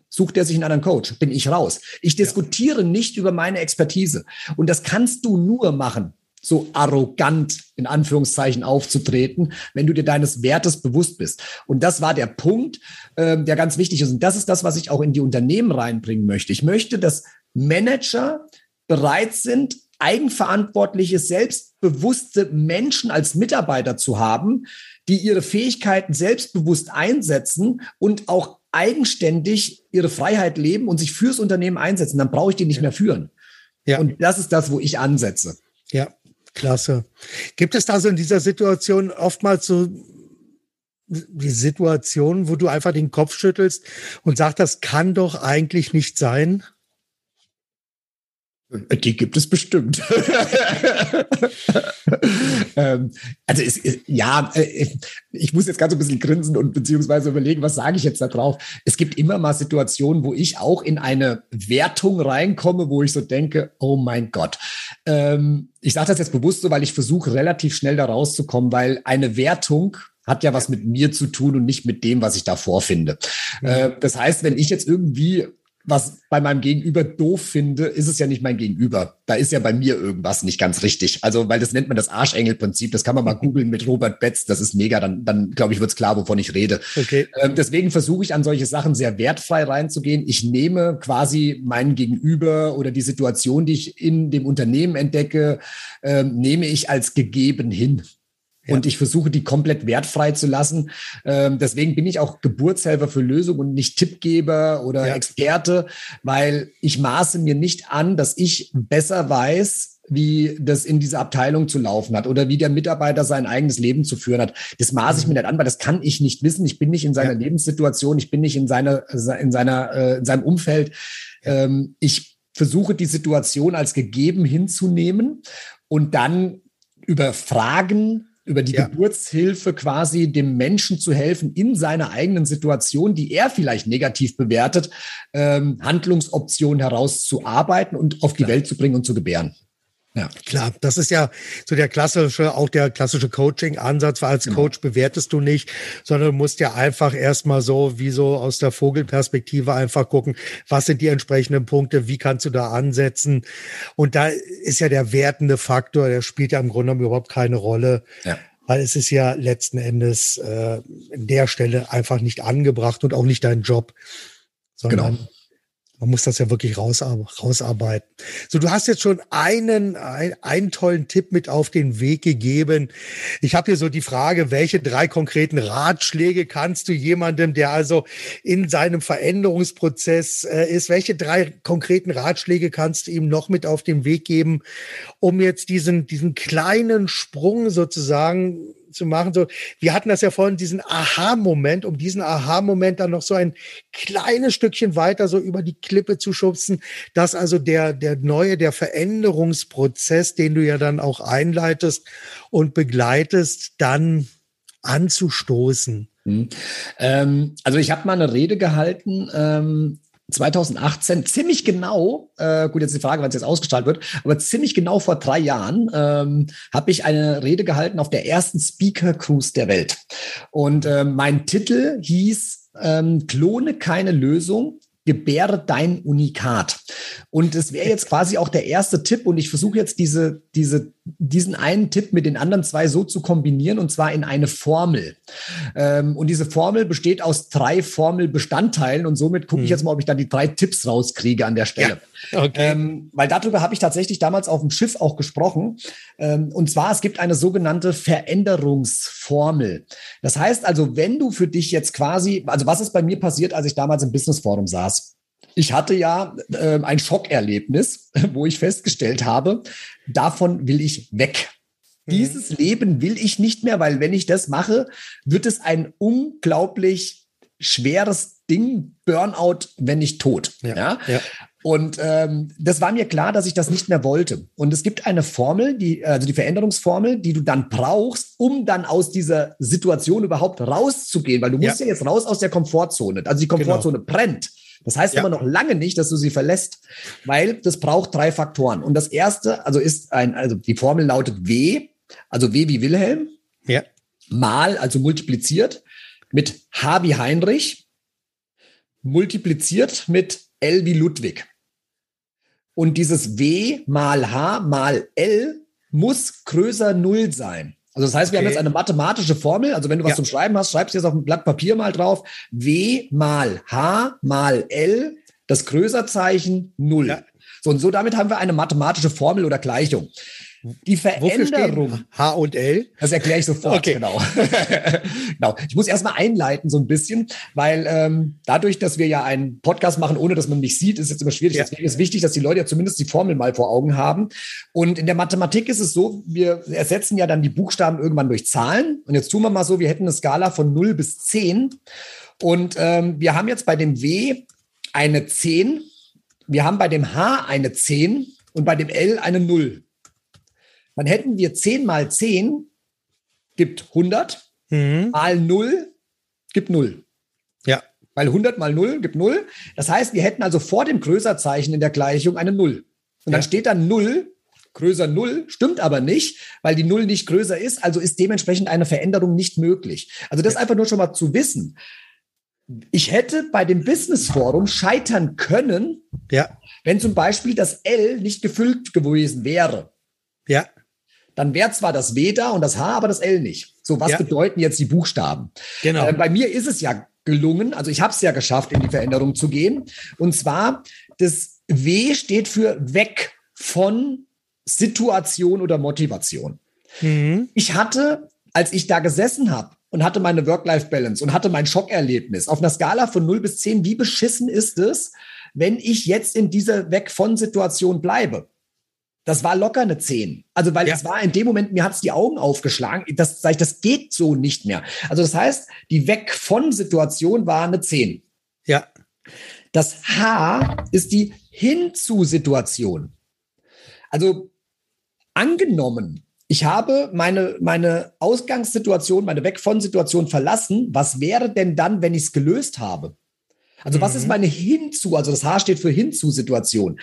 sucht er sich einen anderen Coach, bin ich raus. Ich diskutiere ja. nicht über meine Expertise. Und das kannst du nur machen, so arrogant in Anführungszeichen aufzutreten, wenn du dir deines Wertes bewusst bist. Und das war der Punkt, äh, der ganz wichtig ist. Und das ist das, was ich auch in die Unternehmen reinbringen möchte. Ich möchte, dass Manager bereit sind, eigenverantwortliche, selbstbewusste Menschen als Mitarbeiter zu haben, die ihre Fähigkeiten selbstbewusst einsetzen und auch eigenständig ihre Freiheit leben und sich fürs Unternehmen einsetzen, dann brauche ich die nicht mehr führen. Ja. Und das ist das, wo ich ansetze. Ja, klasse. Gibt es da so in dieser Situation oftmals so die Situation, wo du einfach den Kopf schüttelst und sagst, das kann doch eigentlich nicht sein? Die gibt es bestimmt. ähm, also es, ja, äh, ich muss jetzt ganz ein bisschen grinsen und beziehungsweise überlegen, was sage ich jetzt da drauf. Es gibt immer mal Situationen, wo ich auch in eine Wertung reinkomme, wo ich so denke, oh mein Gott. Ähm, ich sage das jetzt bewusst so, weil ich versuche relativ schnell da rauszukommen, weil eine Wertung hat ja was mit mir zu tun und nicht mit dem, was ich da vorfinde. Mhm. Äh, das heißt, wenn ich jetzt irgendwie was bei meinem Gegenüber doof finde, ist es ja nicht mein Gegenüber. Da ist ja bei mir irgendwas nicht ganz richtig. Also, weil das nennt man das Arschengel-Prinzip. Das kann man mal googeln mit Robert Betz. Das ist mega. Dann, dann glaube ich, wird's klar, wovon ich rede. Okay. Ähm, deswegen versuche ich an solche Sachen sehr wertfrei reinzugehen. Ich nehme quasi meinen Gegenüber oder die Situation, die ich in dem Unternehmen entdecke, ähm, nehme ich als gegeben hin. Und ich versuche, die komplett wertfrei zu lassen. Ähm, deswegen bin ich auch Geburtshelfer für Lösungen und nicht Tippgeber oder ja. Experte, weil ich maße mir nicht an, dass ich besser weiß, wie das in dieser Abteilung zu laufen hat oder wie der Mitarbeiter sein eigenes Leben zu führen hat. Das maße ich mir nicht an, weil das kann ich nicht wissen. Ich bin nicht in seiner ja. Lebenssituation, ich bin nicht in seiner, in seiner, äh, in seinem Umfeld. Ähm, ich versuche die Situation als gegeben hinzunehmen und dann über Fragen über die ja. Geburtshilfe quasi dem Menschen zu helfen, in seiner eigenen Situation, die er vielleicht negativ bewertet, ähm, Handlungsoptionen herauszuarbeiten und auf die ja. Welt zu bringen und zu gebären. Ja, klar. Das ist ja so der klassische, auch der klassische Coaching-Ansatz, weil als genau. Coach bewertest du nicht, sondern du musst ja einfach erstmal so, wie so aus der Vogelperspektive einfach gucken, was sind die entsprechenden Punkte, wie kannst du da ansetzen? Und da ist ja der wertende Faktor, der spielt ja im Grunde genommen überhaupt keine Rolle. Ja. Weil es ist ja letzten Endes äh, in der Stelle einfach nicht angebracht und auch nicht dein Job. Sondern genau man muss das ja wirklich rausarbeiten. So, du hast jetzt schon einen, ein, einen tollen Tipp mit auf den Weg gegeben. Ich habe hier so die Frage, welche drei konkreten Ratschläge kannst du jemandem, der also in seinem Veränderungsprozess äh, ist, welche drei konkreten Ratschläge kannst du ihm noch mit auf den Weg geben, um jetzt diesen, diesen kleinen Sprung sozusagen zu machen. So, wir hatten das ja vorhin, diesen Aha-Moment, um diesen Aha-Moment dann noch so ein kleines Stückchen weiter so über die Klippe zu schubsen, dass also der, der neue, der Veränderungsprozess, den du ja dann auch einleitest und begleitest, dann anzustoßen. Hm. Ähm, also ich habe mal eine Rede gehalten ähm, 2018, ziemlich genau, äh, gut, jetzt die Frage, wann es jetzt ausgestrahlt wird, aber ziemlich genau vor drei Jahren ähm, habe ich eine Rede gehalten auf der ersten Speaker Cruise der Welt. Und äh, mein Titel hieß ähm, Klone keine Lösung, gebäre dein Unikat. Und es wäre jetzt quasi auch der erste Tipp und ich versuche jetzt diese, diese, diesen einen Tipp mit den anderen zwei so zu kombinieren und zwar in eine Formel. Ähm, und diese Formel besteht aus drei Formelbestandteilen und somit gucke ich mhm. jetzt mal, ob ich da die drei Tipps rauskriege an der Stelle. Ja, okay. Ähm, weil darüber habe ich tatsächlich damals auf dem Schiff auch gesprochen. Ähm, und zwar, es gibt eine sogenannte Veränderungsformel. Das heißt also, wenn du für dich jetzt quasi, also was ist bei mir passiert, als ich damals im Business Forum saß? Ich hatte ja äh, ein Schockerlebnis, wo ich festgestellt habe, davon will ich weg. Mhm. Dieses Leben will ich nicht mehr, weil wenn ich das mache, wird es ein unglaublich schweres Ding, Burnout, wenn nicht tot. Ja, ja? ja. Und ähm, das war mir klar, dass ich das nicht mehr wollte. Und es gibt eine Formel, die, also die Veränderungsformel, die du dann brauchst, um dann aus dieser Situation überhaupt rauszugehen, weil du musst ja, ja jetzt raus aus der Komfortzone. Also die genau. Komfortzone genau. brennt. Das heißt ja. aber noch lange nicht, dass du sie verlässt, weil das braucht drei Faktoren. Und das erste, also ist ein, also die Formel lautet W, also W wie Wilhelm, ja. mal, also multipliziert mit H wie Heinrich, multipliziert mit L wie Ludwig. Und dieses W mal H mal L muss größer Null sein. Also das heißt, wir okay. haben jetzt eine mathematische Formel. Also wenn du was ja. zum Schreiben hast, schreibst du jetzt auf ein Blatt Papier mal drauf. W mal H mal L, das Größerzeichen Null. Ja. So und so damit haben wir eine mathematische Formel oder Gleichung. Die Veränderung. H und L? Das erkläre ich sofort, okay. genau. genau. Ich muss erstmal einleiten, so ein bisschen, weil ähm, dadurch, dass wir ja einen Podcast machen, ohne dass man mich sieht, ist jetzt immer schwierig. Ja. Deswegen ist wichtig, dass die Leute ja zumindest die Formel mal vor Augen haben. Und in der Mathematik ist es so, wir ersetzen ja dann die Buchstaben irgendwann durch Zahlen. Und jetzt tun wir mal so, wir hätten eine Skala von 0 bis 10. Und ähm, wir haben jetzt bei dem W eine 10, wir haben bei dem H eine 10 und bei dem L eine 0 dann hätten wir 10 mal 10 gibt 100, mhm. mal 0 gibt 0. Ja. Weil 100 mal 0 gibt 0. Das heißt, wir hätten also vor dem Größerzeichen in der Gleichung eine 0. Und dann steht dann 0, größer 0, stimmt aber nicht, weil die 0 nicht größer ist, also ist dementsprechend eine Veränderung nicht möglich. Also das ja. einfach nur schon mal zu wissen. Ich hätte bei dem Business Forum scheitern können, ja. wenn zum Beispiel das L nicht gefüllt gewesen wäre. Dann wäre zwar das W da und das H, aber das L nicht. So, was ja. bedeuten jetzt die Buchstaben? Genau. Äh, bei mir ist es ja gelungen, also ich habe es ja geschafft, in die Veränderung zu gehen. Und zwar, das W steht für weg von Situation oder Motivation. Mhm. Ich hatte, als ich da gesessen habe und hatte meine Work-Life-Balance und hatte mein Schockerlebnis auf einer Skala von 0 bis 10, wie beschissen ist es, wenn ich jetzt in dieser Weg von Situation bleibe? Das war locker eine 10. Also, weil ja. es war in dem Moment, mir hat es die Augen aufgeschlagen. Das, sag ich, das geht so nicht mehr. Also, das heißt, die Weg von Situation war eine 10. Ja. Das H ist die hinzu Situation. Also, angenommen, ich habe meine, meine Ausgangssituation, meine Weg von Situation verlassen. Was wäre denn dann, wenn ich es gelöst habe? Also, mhm. was ist mhm. meine hinzu? Also, das H steht für hinzu Situation.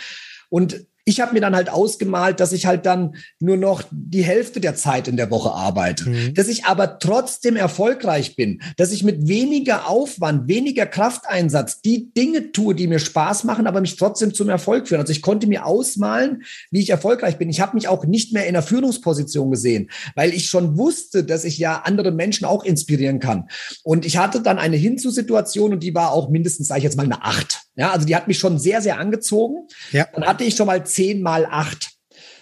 Und ich habe mir dann halt ausgemalt, dass ich halt dann nur noch die Hälfte der Zeit in der Woche arbeite, mhm. dass ich aber trotzdem erfolgreich bin, dass ich mit weniger Aufwand, weniger Krafteinsatz die Dinge tue, die mir Spaß machen, aber mich trotzdem zum Erfolg führen. Also ich konnte mir ausmalen, wie ich erfolgreich bin. Ich habe mich auch nicht mehr in der Führungsposition gesehen, weil ich schon wusste, dass ich ja andere Menschen auch inspirieren kann. Und ich hatte dann eine Hinzu-Situation und die war auch mindestens, sage ich jetzt mal, eine Acht. Ja, also die hat mich schon sehr, sehr angezogen. Ja. Dann hatte ich schon mal 10 mal 8.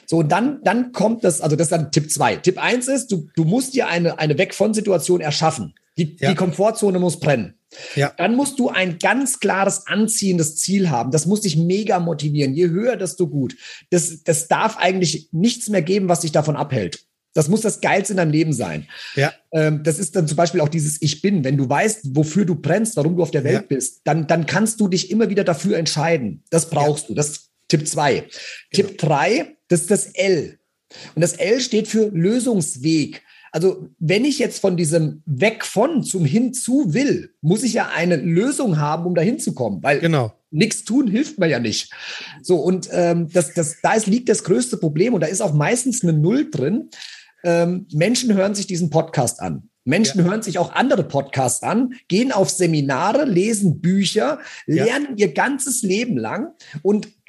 So, und dann, dann kommt das, also das ist dann Tipp 2. Tipp 1 ist, du, du musst dir eine, eine Weg von Situation erschaffen. Die, ja. die Komfortzone muss brennen. Ja. Dann musst du ein ganz klares anziehendes Ziel haben. Das muss dich mega motivieren. Je höher, desto gut. Das, das darf eigentlich nichts mehr geben, was dich davon abhält. Das muss das Geilste in deinem Leben sein. Ja. Ähm, das ist dann zum Beispiel auch dieses Ich bin. Wenn du weißt, wofür du brennst, warum du auf der Welt ja. bist, dann, dann kannst du dich immer wieder dafür entscheiden. Das brauchst ja. du. Das Tipp 2. Genau. Tipp 3, das ist das L. Und das L steht für Lösungsweg. Also wenn ich jetzt von diesem Weg von zum Hinzu will, muss ich ja eine Lösung haben, um dahin zu kommen. Weil genau. nichts tun hilft mir ja nicht. So, und ähm, das, das, da ist, liegt das größte Problem und da ist auch meistens eine Null drin. Ähm, Menschen hören sich diesen Podcast an. Menschen ja. hören sich auch andere Podcasts an, gehen auf Seminare, lesen Bücher, lernen ja. ihr ganzes Leben lang und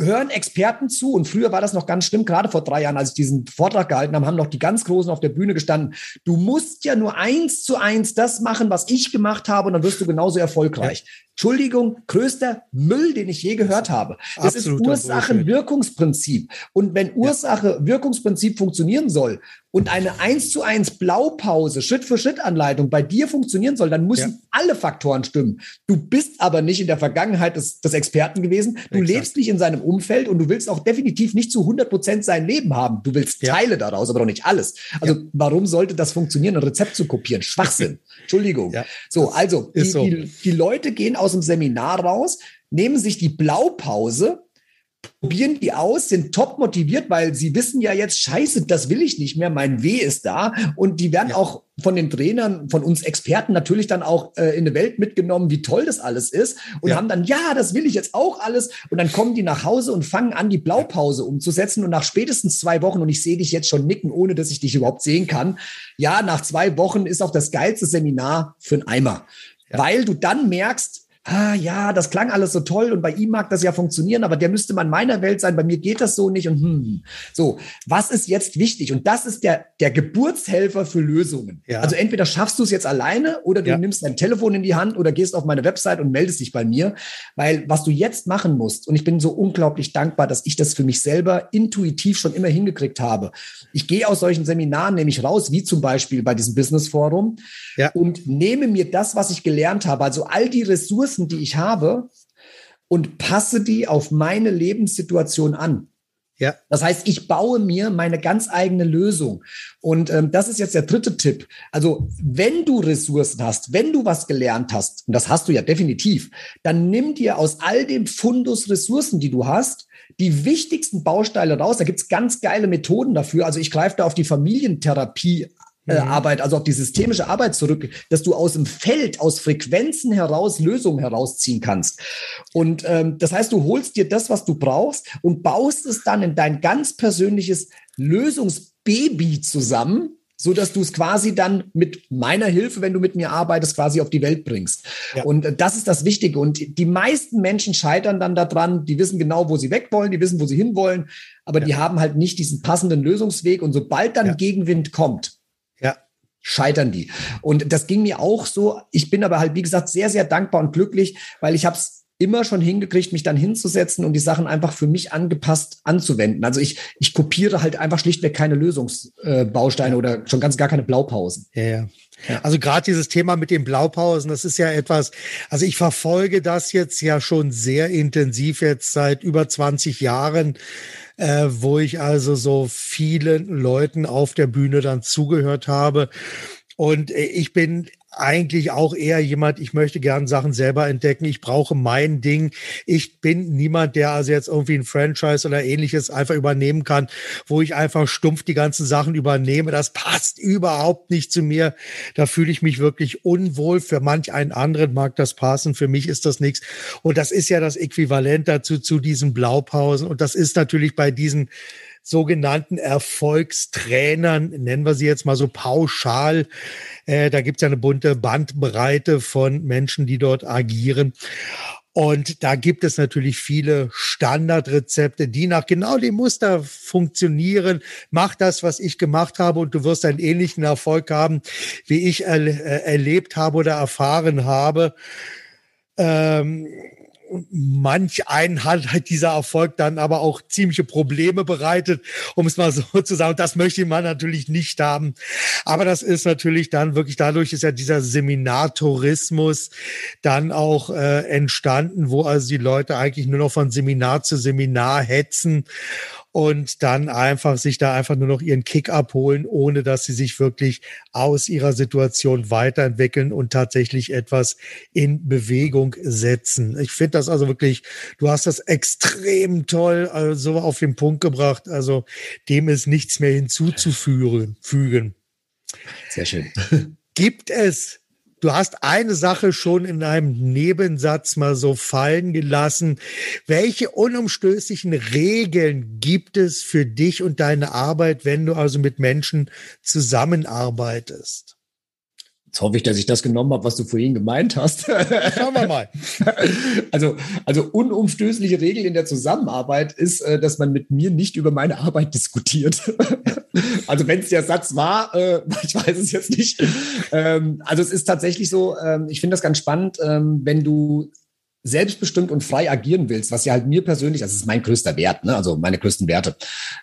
hören Experten zu. Und früher war das noch ganz schlimm, gerade vor drei Jahren, als ich diesen Vortrag gehalten habe, haben noch die ganz Großen auf der Bühne gestanden. Du musst ja nur eins zu eins das machen, was ich gemacht habe, und dann wirst du genauso erfolgreich. Ja. Entschuldigung, größter Müll, den ich je gehört habe. Das Absolut, ist Ursache-Wirkungsprinzip. Und wenn Ursache-Wirkungsprinzip funktionieren soll und eine eins zu eins Blaupause, Schritt für Schritt Anleitung bei dir funktionieren soll, dann müssen ja. alle Faktoren stimmen. Du bist aber nicht in der Vergangenheit des, des Experten gewesen. Du Exakt. lebst nicht in seinem Umfeld und du willst auch definitiv nicht zu 100 Prozent sein Leben haben. Du willst ja. Teile daraus, aber doch nicht alles. Also ja. warum sollte das funktionieren, ein Rezept zu kopieren? Schwachsinn. Entschuldigung. so, also die, so. Die, die Leute gehen aus dem Seminar raus, nehmen sich die Blaupause, probieren die aus, sind top motiviert, weil sie wissen ja jetzt, scheiße, das will ich nicht mehr, mein Weh ist da. Und die werden ja. auch von den Trainern, von uns Experten natürlich dann auch äh, in eine Welt mitgenommen, wie toll das alles ist. Und ja. haben dann, ja, das will ich jetzt auch alles. Und dann kommen die nach Hause und fangen an, die Blaupause umzusetzen. Und nach spätestens zwei Wochen, und ich sehe dich jetzt schon nicken, ohne dass ich dich überhaupt sehen kann, ja, nach zwei Wochen ist auch das geilste Seminar für einen Eimer. Ja. Weil du dann merkst, ah ja, das klang alles so toll und bei ihm mag das ja funktionieren, aber der müsste mal in meiner Welt sein, bei mir geht das so nicht und hm. So, was ist jetzt wichtig? Und das ist der, der Geburtshelfer für Lösungen. Ja. Also entweder schaffst du es jetzt alleine oder du ja. nimmst dein Telefon in die Hand oder gehst auf meine Website und meldest dich bei mir, weil was du jetzt machen musst, und ich bin so unglaublich dankbar, dass ich das für mich selber intuitiv schon immer hingekriegt habe. Ich gehe aus solchen Seminaren nämlich raus, wie zum Beispiel bei diesem Business Forum ja. und nehme mir das, was ich gelernt habe, also all die Ressourcen, die ich habe, und passe die auf meine Lebenssituation an. Ja. Das heißt, ich baue mir meine ganz eigene Lösung. Und ähm, das ist jetzt der dritte Tipp. Also, wenn du Ressourcen hast, wenn du was gelernt hast, und das hast du ja definitiv, dann nimm dir aus all dem Fundus Ressourcen, die du hast, die wichtigsten Bausteine raus. Da gibt's ganz geile Methoden dafür. Also ich greife da auf die Familientherapie äh, mhm. Arbeit, also auf die systemische Arbeit zurück, dass du aus dem Feld, aus Frequenzen heraus Lösungen herausziehen kannst. Und ähm, das heißt, du holst dir das, was du brauchst und baust es dann in dein ganz persönliches Lösungsbaby zusammen, so dass du es quasi dann mit meiner Hilfe, wenn du mit mir arbeitest, quasi auf die Welt bringst. Ja. Und äh, das ist das Wichtige. Und die meisten Menschen scheitern dann daran, die wissen genau, wo sie weg wollen, die wissen, wo sie hinwollen, aber ja. die haben halt nicht diesen passenden Lösungsweg. Und sobald dann ja. Gegenwind kommt, scheitern die. Und das ging mir auch so. Ich bin aber halt, wie gesagt, sehr, sehr dankbar und glücklich, weil ich habe es immer schon hingekriegt, mich dann hinzusetzen und die Sachen einfach für mich angepasst anzuwenden. Also ich, ich kopiere halt einfach schlichtweg keine Lösungsbausteine äh, oder schon ganz gar keine Blaupausen. Ja, ja. Ja. Also gerade dieses Thema mit den Blaupausen, das ist ja etwas, also ich verfolge das jetzt ja schon sehr intensiv jetzt seit über 20 Jahren äh, wo ich also so vielen Leuten auf der Bühne dann zugehört habe. Und äh, ich bin eigentlich auch eher jemand, ich möchte gern Sachen selber entdecken. Ich brauche mein Ding. Ich bin niemand, der also jetzt irgendwie ein Franchise oder ähnliches einfach übernehmen kann, wo ich einfach stumpf die ganzen Sachen übernehme. Das passt überhaupt nicht zu mir. Da fühle ich mich wirklich unwohl. Für manch einen anderen mag das passen. Für mich ist das nichts. Und das ist ja das Äquivalent dazu, zu diesen Blaupausen. Und das ist natürlich bei diesen sogenannten Erfolgstrainern, nennen wir sie jetzt mal so pauschal. Äh, da gibt es ja eine bunte Bandbreite von Menschen, die dort agieren. Und da gibt es natürlich viele Standardrezepte, die nach genau dem Muster funktionieren. Mach das, was ich gemacht habe und du wirst einen ähnlichen Erfolg haben, wie ich er, äh, erlebt habe oder erfahren habe. Ähm, manch einen hat halt dieser Erfolg dann aber auch ziemliche Probleme bereitet, um es mal so zu sagen. Das möchte man natürlich nicht haben. Aber das ist natürlich dann wirklich dadurch ist ja dieser Seminartourismus dann auch äh, entstanden, wo also die Leute eigentlich nur noch von Seminar zu Seminar hetzen und dann einfach sich da einfach nur noch ihren Kick abholen, ohne dass sie sich wirklich aus ihrer Situation weiterentwickeln und tatsächlich etwas in Bewegung setzen. Ich finde das also wirklich, du hast das extrem toll also auf den Punkt gebracht. Also dem ist nichts mehr hinzuzufügen. Fügen. Sehr schön. Gibt es Du hast eine Sache schon in einem Nebensatz mal so fallen gelassen. Welche unumstößlichen Regeln gibt es für dich und deine Arbeit, wenn du also mit Menschen zusammenarbeitest? Jetzt hoffe ich, dass ich das genommen habe, was du vorhin gemeint hast. Schauen wir mal. Also, also unumstößliche Regel in der Zusammenarbeit ist, äh, dass man mit mir nicht über meine Arbeit diskutiert. Also wenn es der Satz war, äh, ich weiß es jetzt nicht. Ähm, also es ist tatsächlich so, ähm, ich finde das ganz spannend, ähm, wenn du selbstbestimmt und frei agieren willst, was ja halt mir persönlich, das ist mein größter Wert, ne? also meine größten Werte,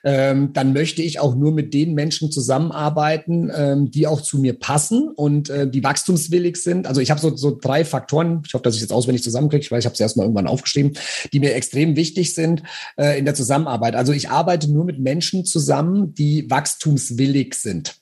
ähm, dann möchte ich auch nur mit den Menschen zusammenarbeiten, ähm, die auch zu mir passen und äh, die wachstumswillig sind. Also ich habe so, so drei Faktoren, ich hoffe, dass ich jetzt auswendig zusammenkriege, weiß, ich habe es erstmal irgendwann aufgeschrieben, die mir extrem wichtig sind äh, in der Zusammenarbeit. Also ich arbeite nur mit Menschen zusammen, die wachstumswillig sind.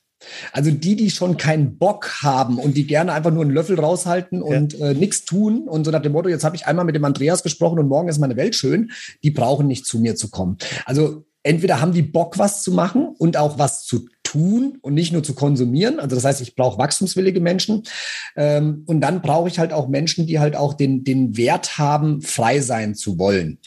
Also die, die schon keinen Bock haben und die gerne einfach nur einen Löffel raushalten und ja. äh, nichts tun und so nach dem Motto, jetzt habe ich einmal mit dem Andreas gesprochen und morgen ist meine Welt schön, die brauchen nicht zu mir zu kommen. Also entweder haben die Bock, was zu machen und auch was zu tun und nicht nur zu konsumieren. Also das heißt, ich brauche wachstumswillige Menschen. Ähm, und dann brauche ich halt auch Menschen, die halt auch den, den Wert haben, frei sein zu wollen.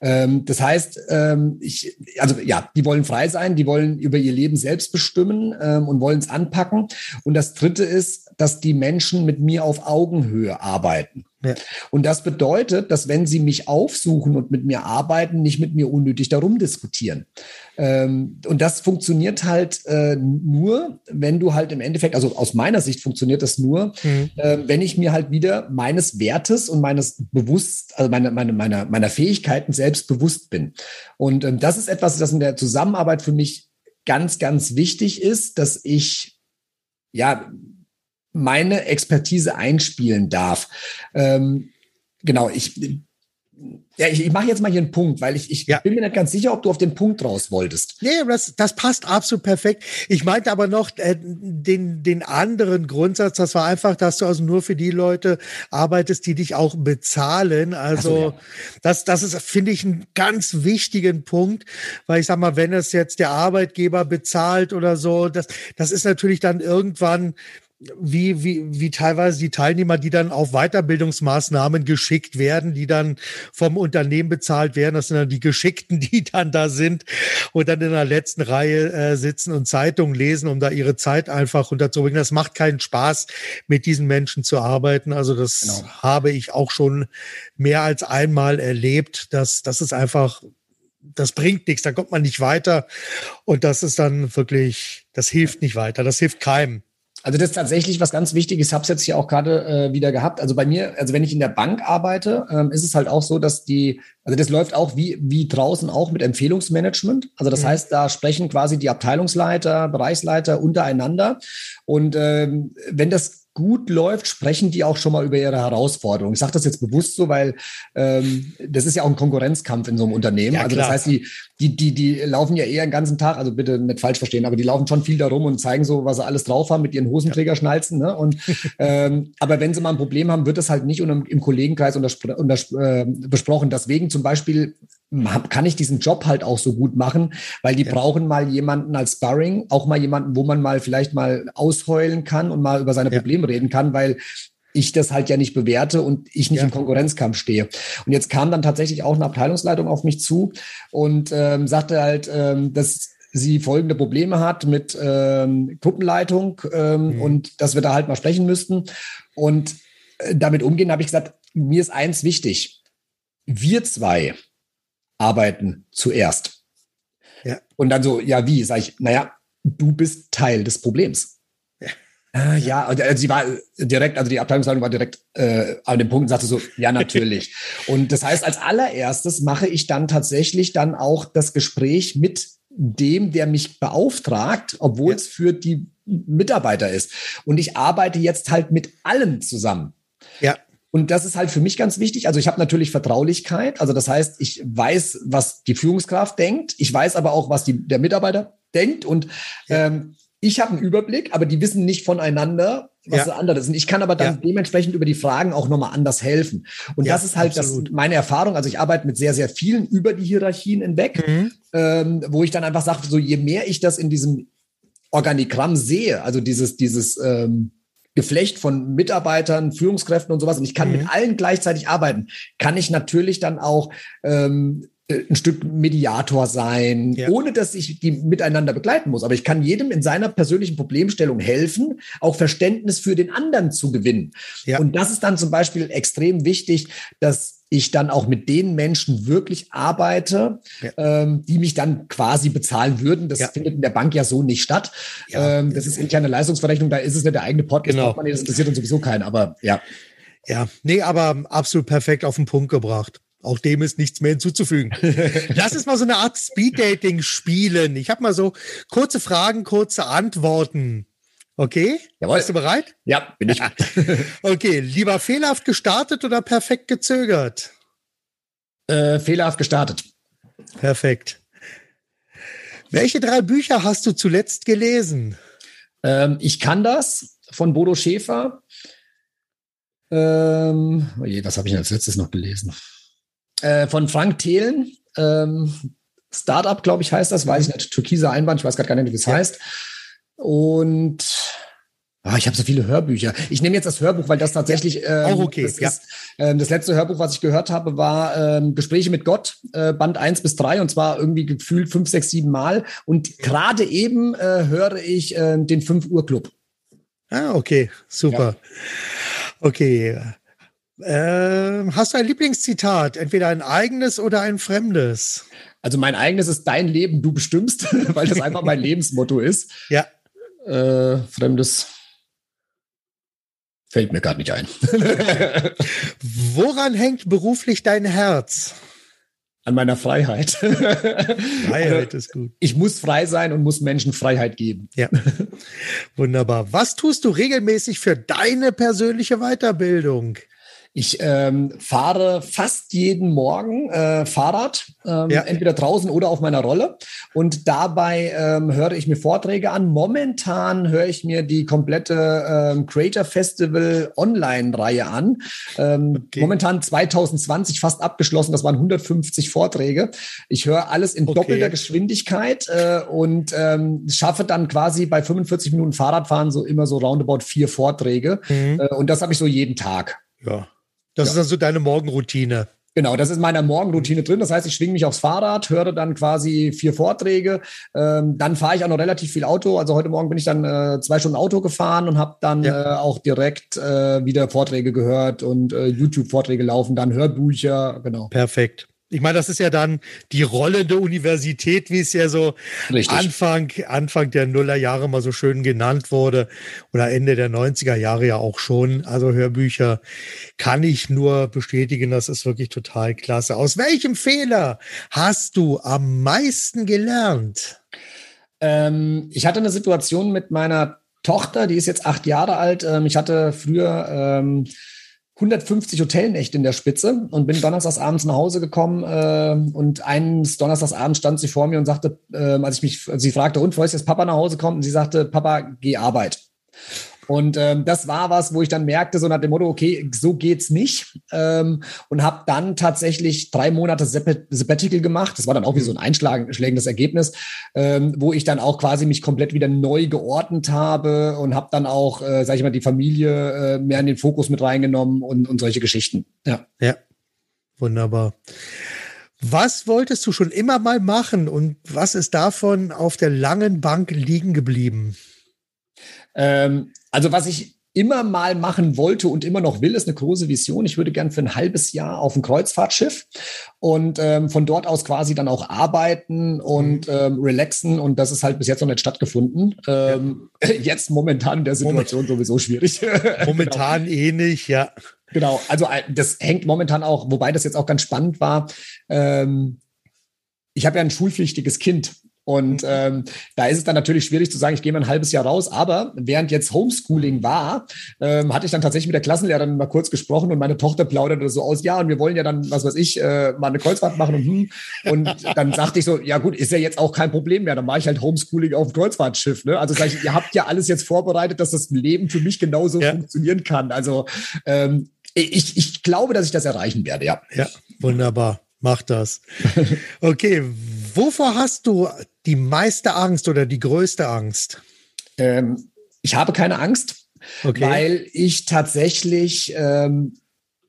Ähm, das heißt, ähm, ich, also ja, die wollen frei sein, die wollen über ihr Leben selbst bestimmen ähm, und wollen es anpacken. Und das Dritte ist, dass die Menschen mit mir auf Augenhöhe arbeiten. Ja. Und das bedeutet, dass wenn sie mich aufsuchen und mit mir arbeiten, nicht mit mir unnötig darum diskutieren. Ähm, und das funktioniert halt äh, nur, wenn du halt im Endeffekt, also aus meiner Sicht funktioniert das nur, mhm. äh, wenn ich mir halt wieder meines Wertes und meines bewusst, also meine, meine, meiner, meiner Fähigkeiten selbst bewusst bin. Und ähm, das ist etwas, das in der Zusammenarbeit für mich ganz, ganz wichtig ist, dass ich ja meine Expertise einspielen darf. Ähm, genau, ich, ja, ich, ich mache jetzt mal hier einen Punkt, weil ich, ich ja. bin mir nicht ganz sicher, ob du auf den Punkt raus wolltest. Nee, das, das passt absolut perfekt. Ich meinte aber noch äh, den, den anderen Grundsatz, das war einfach, dass du also nur für die Leute arbeitest, die dich auch bezahlen. Also so, ja. das, das ist, finde ich, einen ganz wichtigen Punkt, weil ich sag mal, wenn es jetzt der Arbeitgeber bezahlt oder so, das, das ist natürlich dann irgendwann wie, wie, wie teilweise die Teilnehmer, die dann auf Weiterbildungsmaßnahmen geschickt werden, die dann vom Unternehmen bezahlt werden. Das sind dann die Geschickten, die dann da sind und dann in der letzten Reihe äh, sitzen und Zeitungen lesen, um da ihre Zeit einfach unterzubringen. Das macht keinen Spaß, mit diesen Menschen zu arbeiten. Also das genau. habe ich auch schon mehr als einmal erlebt. dass das ist einfach das bringt nichts, da kommt man nicht weiter. Und das ist dann wirklich, das hilft nicht weiter, das hilft keinem. Also das ist tatsächlich was ganz Wichtiges. Ich habe es jetzt hier auch gerade äh, wieder gehabt. Also bei mir, also wenn ich in der Bank arbeite, ähm, ist es halt auch so, dass die, also das läuft auch wie, wie draußen auch mit Empfehlungsmanagement. Also das mhm. heißt, da sprechen quasi die Abteilungsleiter, Bereichsleiter untereinander. Und ähm, wenn das gut läuft, sprechen die auch schon mal über ihre Herausforderungen. Ich sage das jetzt bewusst so, weil ähm, das ist ja auch ein Konkurrenzkampf in so einem Unternehmen. Ja, also das heißt, die, die, die, die laufen ja eher den ganzen Tag, also bitte nicht falsch verstehen, aber die laufen schon viel darum und zeigen so, was sie alles drauf haben mit ihren Hosenträgerschnalzen. Ne? Und ähm, aber wenn sie mal ein Problem haben, wird das halt nicht im, im Kollegenkreis äh, besprochen. Deswegen zum Beispiel kann ich diesen Job halt auch so gut machen, weil die ja. brauchen mal jemanden als Sparring, auch mal jemanden, wo man mal vielleicht mal ausheulen kann und mal über seine ja. Probleme reden kann, weil ich das halt ja nicht bewerte und ich nicht ja. im Konkurrenzkampf stehe. Und jetzt kam dann tatsächlich auch eine Abteilungsleitung auf mich zu und ähm, sagte halt, ähm, dass sie folgende Probleme hat mit ähm, Gruppenleitung ähm, mhm. und dass wir da halt mal sprechen müssten. Und äh, damit umgehen habe ich gesagt, mir ist eins wichtig. Wir zwei, arbeiten zuerst. Ja. Und dann so, ja, wie? Sag ich, naja, du bist Teil des Problems. Ja. Äh, ja, also sie war direkt, also die Abteilungsleitung war direkt äh, an dem Punkt und sagte so, ja, natürlich. und das heißt, als allererstes mache ich dann tatsächlich dann auch das Gespräch mit dem, der mich beauftragt, obwohl ja. es für die Mitarbeiter ist. Und ich arbeite jetzt halt mit allen zusammen. Und das ist halt für mich ganz wichtig. Also ich habe natürlich Vertraulichkeit. Also das heißt, ich weiß, was die Führungskraft denkt. Ich weiß aber auch, was die, der Mitarbeiter denkt. Und ja. ähm, ich habe einen Überblick, aber die wissen nicht voneinander, was ja. das andere ist. Und ich kann aber dann ja. dementsprechend über die Fragen auch nochmal anders helfen. Und ja, das ist halt das, meine Erfahrung. Also ich arbeite mit sehr, sehr vielen über die Hierarchien hinweg, mhm. ähm, wo ich dann einfach sage, so je mehr ich das in diesem Organigramm sehe, also dieses, dieses ähm, Geflecht von Mitarbeitern, Führungskräften und sowas und ich kann mhm. mit allen gleichzeitig arbeiten, kann ich natürlich dann auch ähm, äh, ein Stück Mediator sein, ja. ohne dass ich die miteinander begleiten muss. Aber ich kann jedem in seiner persönlichen Problemstellung helfen, auch Verständnis für den anderen zu gewinnen. Ja. Und das ist dann zum Beispiel extrem wichtig, dass ich dann auch mit den Menschen wirklich arbeite, ja. ähm, die mich dann quasi bezahlen würden. Das ja. findet in der Bank ja so nicht statt. Ja. Ähm, das ist interne Leistungsverrechnung, da ist es nicht der eigene Podcast, genau. das interessiert uns sowieso keinen, aber ja. Ja, nee, aber absolut perfekt auf den Punkt gebracht. Auch dem ist nichts mehr hinzuzufügen. Lass es mal so eine Art Speed-Dating spielen. Ich habe mal so kurze Fragen, kurze Antworten. Okay? Jawohl. Bist du bereit? Ja, bin ich. okay, lieber fehlerhaft gestartet oder perfekt gezögert? Äh, fehlerhaft gestartet. Perfekt. Welche drei Bücher hast du zuletzt gelesen? Ähm, ich kann das von Bodo Schäfer. Ähm, oh je, was habe ich als letztes noch gelesen? Äh, von Frank Thelen. Ähm, Startup, glaube ich, heißt das. Weiß ich nicht. Türkiser Einband. Ich weiß gar nicht, wie es ja. heißt. Und Ah, ich habe so viele Hörbücher. Ich nehme jetzt das Hörbuch, weil das tatsächlich ähm, auch okay. Das, ja. ist, ähm, das letzte Hörbuch, was ich gehört habe, war ähm, Gespräche mit Gott, äh, Band 1 bis 3 und zwar irgendwie gefühlt fünf, sechs, sieben Mal. Und gerade eben äh, höre ich äh, den 5 Uhr Club. Ah, okay, super. Ja. Okay. Äh, hast du ein Lieblingszitat? Entweder ein eigenes oder ein fremdes? Also mein eigenes ist dein Leben, du bestimmst, weil das einfach mein Lebensmotto ist. Ja. Äh, fremdes fällt mir gerade nicht ein. Woran hängt beruflich dein Herz? An meiner Freiheit. Freiheit ist gut. Ich muss frei sein und muss Menschen Freiheit geben. Ja. Wunderbar. Was tust du regelmäßig für deine persönliche Weiterbildung? Ich ähm, fahre fast jeden Morgen äh, Fahrrad, ähm, ja. entweder draußen oder auf meiner Rolle. Und dabei ähm, höre ich mir Vorträge an. Momentan höre ich mir die komplette ähm, Creator Festival Online-Reihe an. Ähm, okay. Momentan 2020 fast abgeschlossen. Das waren 150 Vorträge. Ich höre alles in okay. doppelter Geschwindigkeit äh, und ähm, schaffe dann quasi bei 45 Minuten Fahrradfahren so immer so roundabout vier Vorträge. Mhm. Äh, und das habe ich so jeden Tag. Ja. Das ja. ist also deine Morgenroutine. Genau, das ist meiner Morgenroutine drin. Das heißt, ich schwinge mich aufs Fahrrad, höre dann quasi vier Vorträge. Ähm, dann fahre ich auch noch relativ viel Auto. Also heute Morgen bin ich dann äh, zwei Stunden Auto gefahren und habe dann ja. äh, auch direkt äh, wieder Vorträge gehört und äh, YouTube-Vorträge laufen, dann Hörbücher. Genau. Perfekt. Ich meine, das ist ja dann die rollende Universität, wie es ja so Anfang, Anfang der Nullerjahre mal so schön genannt wurde oder Ende der 90er Jahre ja auch schon. Also Hörbücher kann ich nur bestätigen, das ist wirklich total klasse. Aus welchem Fehler hast du am meisten gelernt? Ähm, ich hatte eine Situation mit meiner Tochter, die ist jetzt acht Jahre alt. Ähm, ich hatte früher ähm, 150 Hotelnächte in der Spitze und bin donnerstags abends nach Hause gekommen äh, und eines donnerstags abends stand sie vor mir und sagte, äh, als ich mich, sie fragte, und, wo ist jetzt Papa nach Hause kommt? Und sie sagte, Papa, geh Arbeit. Und ähm, das war was, wo ich dann merkte, so nach dem Motto, okay, so geht's nicht. Ähm, und habe dann tatsächlich drei Monate Sabbatical gemacht. Das war dann auch wie so ein einschlägendes Ergebnis, ähm, wo ich dann auch quasi mich komplett wieder neu geordnet habe und habe dann auch, äh, sag ich mal, die Familie äh, mehr in den Fokus mit reingenommen und, und solche Geschichten. Ja. Ja. Wunderbar. Was wolltest du schon immer mal machen und was ist davon auf der langen Bank liegen geblieben? Ähm, also was ich immer mal machen wollte und immer noch will, ist eine große Vision. Ich würde gern für ein halbes Jahr auf ein Kreuzfahrtschiff und ähm, von dort aus quasi dann auch arbeiten und mhm. ähm, relaxen. Und das ist halt bis jetzt noch nicht stattgefunden. Ähm, ja. Jetzt momentan in der Situation Moment. sowieso schwierig. Momentan genau. eh nicht, ja. Genau, also äh, das hängt momentan auch, wobei das jetzt auch ganz spannend war. Ähm, ich habe ja ein schulpflichtiges Kind und mhm. ähm, da ist es dann natürlich schwierig zu sagen, ich gehe mal ein halbes Jahr raus. Aber während jetzt Homeschooling war, ähm, hatte ich dann tatsächlich mit der Klassenlehrerin mal kurz gesprochen und meine Tochter plauderte so aus, ja, und wir wollen ja dann, was weiß ich, äh, mal eine Kreuzfahrt machen und hm. Und dann sagte ich so, ja gut, ist ja jetzt auch kein Problem mehr. Dann mache ich halt Homeschooling auf dem Kreuzfahrtschiff. Ne? Also sag ich, ihr habt ja alles jetzt vorbereitet, dass das Leben für mich genauso ja. funktionieren kann. Also ähm, ich, ich glaube, dass ich das erreichen werde, ja. Ja, wunderbar. Mach das. Okay, wovor hast du die meiste Angst oder die größte Angst? Ähm, ich habe keine Angst, okay. weil ich tatsächlich ähm,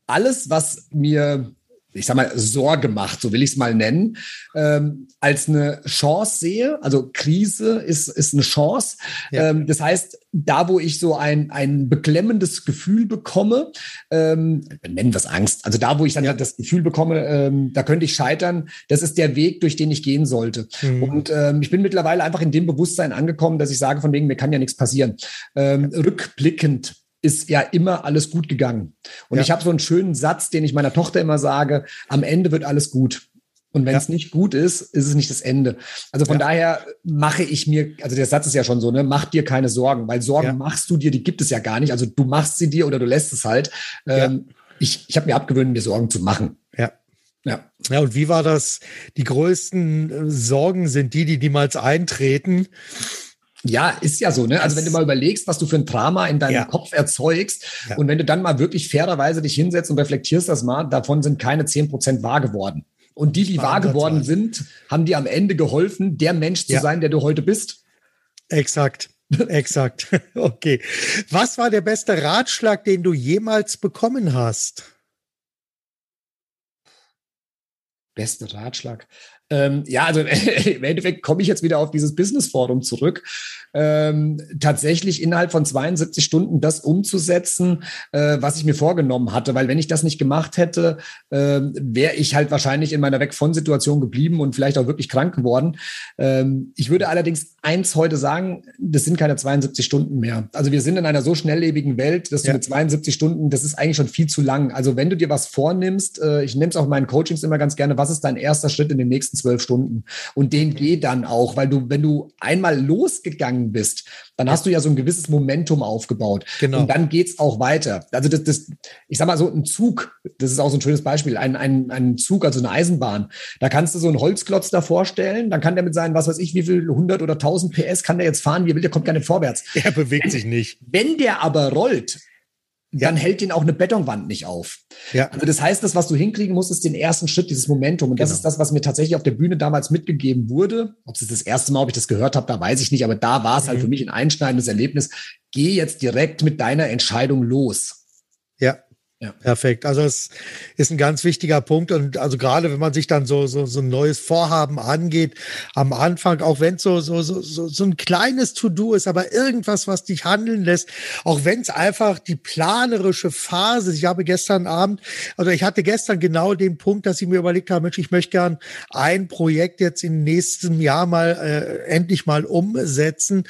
alles, was mir ich sag mal, Sorge macht, so will ich es mal nennen, ähm, als eine Chance sehe. Also Krise ist, ist eine Chance. Ja. Ähm, das heißt, da, wo ich so ein, ein beklemmendes Gefühl bekomme, ähm, nennen wir es Angst, also da, wo ich dann ja. das Gefühl bekomme, ähm, da könnte ich scheitern, das ist der Weg, durch den ich gehen sollte. Mhm. Und ähm, ich bin mittlerweile einfach in dem Bewusstsein angekommen, dass ich sage, von wegen, mir kann ja nichts passieren. Ähm, rückblickend ist ja immer alles gut gegangen. Und ja. ich habe so einen schönen Satz, den ich meiner Tochter immer sage, am Ende wird alles gut. Und wenn ja. es nicht gut ist, ist es nicht das Ende. Also von ja. daher mache ich mir, also der Satz ist ja schon so, ne, mach dir keine Sorgen, weil Sorgen ja. machst du dir, die gibt es ja gar nicht. Also du machst sie dir oder du lässt es halt. Ähm, ich ich habe mir abgewöhnt, mir Sorgen zu machen. Ja. Ja. Ja, und wie war das? Die größten äh, Sorgen sind die, die niemals eintreten. Ja, ist ja so, ne? Also wenn du mal überlegst, was du für ein Drama in deinem ja. Kopf erzeugst ja. und wenn du dann mal wirklich fairerweise dich hinsetzt und reflektierst das mal, davon sind keine zehn Prozent wahr geworden. Und die, die wahr geworden sind, haben dir am Ende geholfen, der Mensch zu ja. sein, der du heute bist. Exakt. Exakt. Okay. Was war der beste Ratschlag, den du jemals bekommen hast? Beste Ratschlag. Ähm, ja, also im Endeffekt komme ich jetzt wieder auf dieses Business Forum zurück. Ähm, tatsächlich innerhalb von 72 Stunden das umzusetzen, äh, was ich mir vorgenommen hatte. Weil wenn ich das nicht gemacht hätte, äh, wäre ich halt wahrscheinlich in meiner Weg von Situation geblieben und vielleicht auch wirklich krank geworden. Ähm, ich würde allerdings eins heute sagen, das sind keine 72 Stunden mehr. Also wir sind in einer so schnelllebigen Welt, dass ja. du mit 72 Stunden, das ist eigentlich schon viel zu lang. Also wenn du dir was vornimmst, äh, ich nehme es auch in meinen Coachings immer ganz gerne, was ist dein erster Schritt in den nächsten zwölf Stunden? Und den mhm. geh dann auch, weil du, wenn du einmal losgegangen bist, dann hast du ja so ein gewisses Momentum aufgebaut. Genau. Und dann geht's auch weiter. Also das, das, ich sag mal so ein Zug, das ist auch so ein schönes Beispiel, ein, ein, ein Zug, also eine Eisenbahn. Da kannst du so einen Holzklotz da vorstellen, dann kann der mit seinen, was weiß ich, wie viel 100 oder 1000 PS kann der jetzt fahren, wie er will, der kommt gar nicht vorwärts. Er bewegt sich nicht. Wenn der aber rollt, dann hält den auch eine Betonwand nicht auf. Ja. Also das heißt, das, was du hinkriegen musst, ist den ersten Schritt, dieses Momentum. Und das genau. ist das, was mir tatsächlich auf der Bühne damals mitgegeben wurde. Ob es das erste Mal, ob ich das gehört habe, da weiß ich nicht, aber da war es halt mhm. halt für mich ein einschneidendes Erlebnis. Geh jetzt direkt mit deiner Entscheidung los. Ja. Ja. Perfekt. Also es ist ein ganz wichtiger Punkt und also gerade wenn man sich dann so so, so ein neues Vorhaben angeht, am Anfang, auch wenn es so, so so so ein kleines To-Do ist, aber irgendwas, was dich handeln lässt, auch wenn es einfach die planerische Phase. ist. Ich habe gestern Abend, also ich hatte gestern genau den Punkt, dass ich mir überlegt habe, Mensch, ich möchte gern ein Projekt jetzt im nächsten Jahr mal äh, endlich mal umsetzen.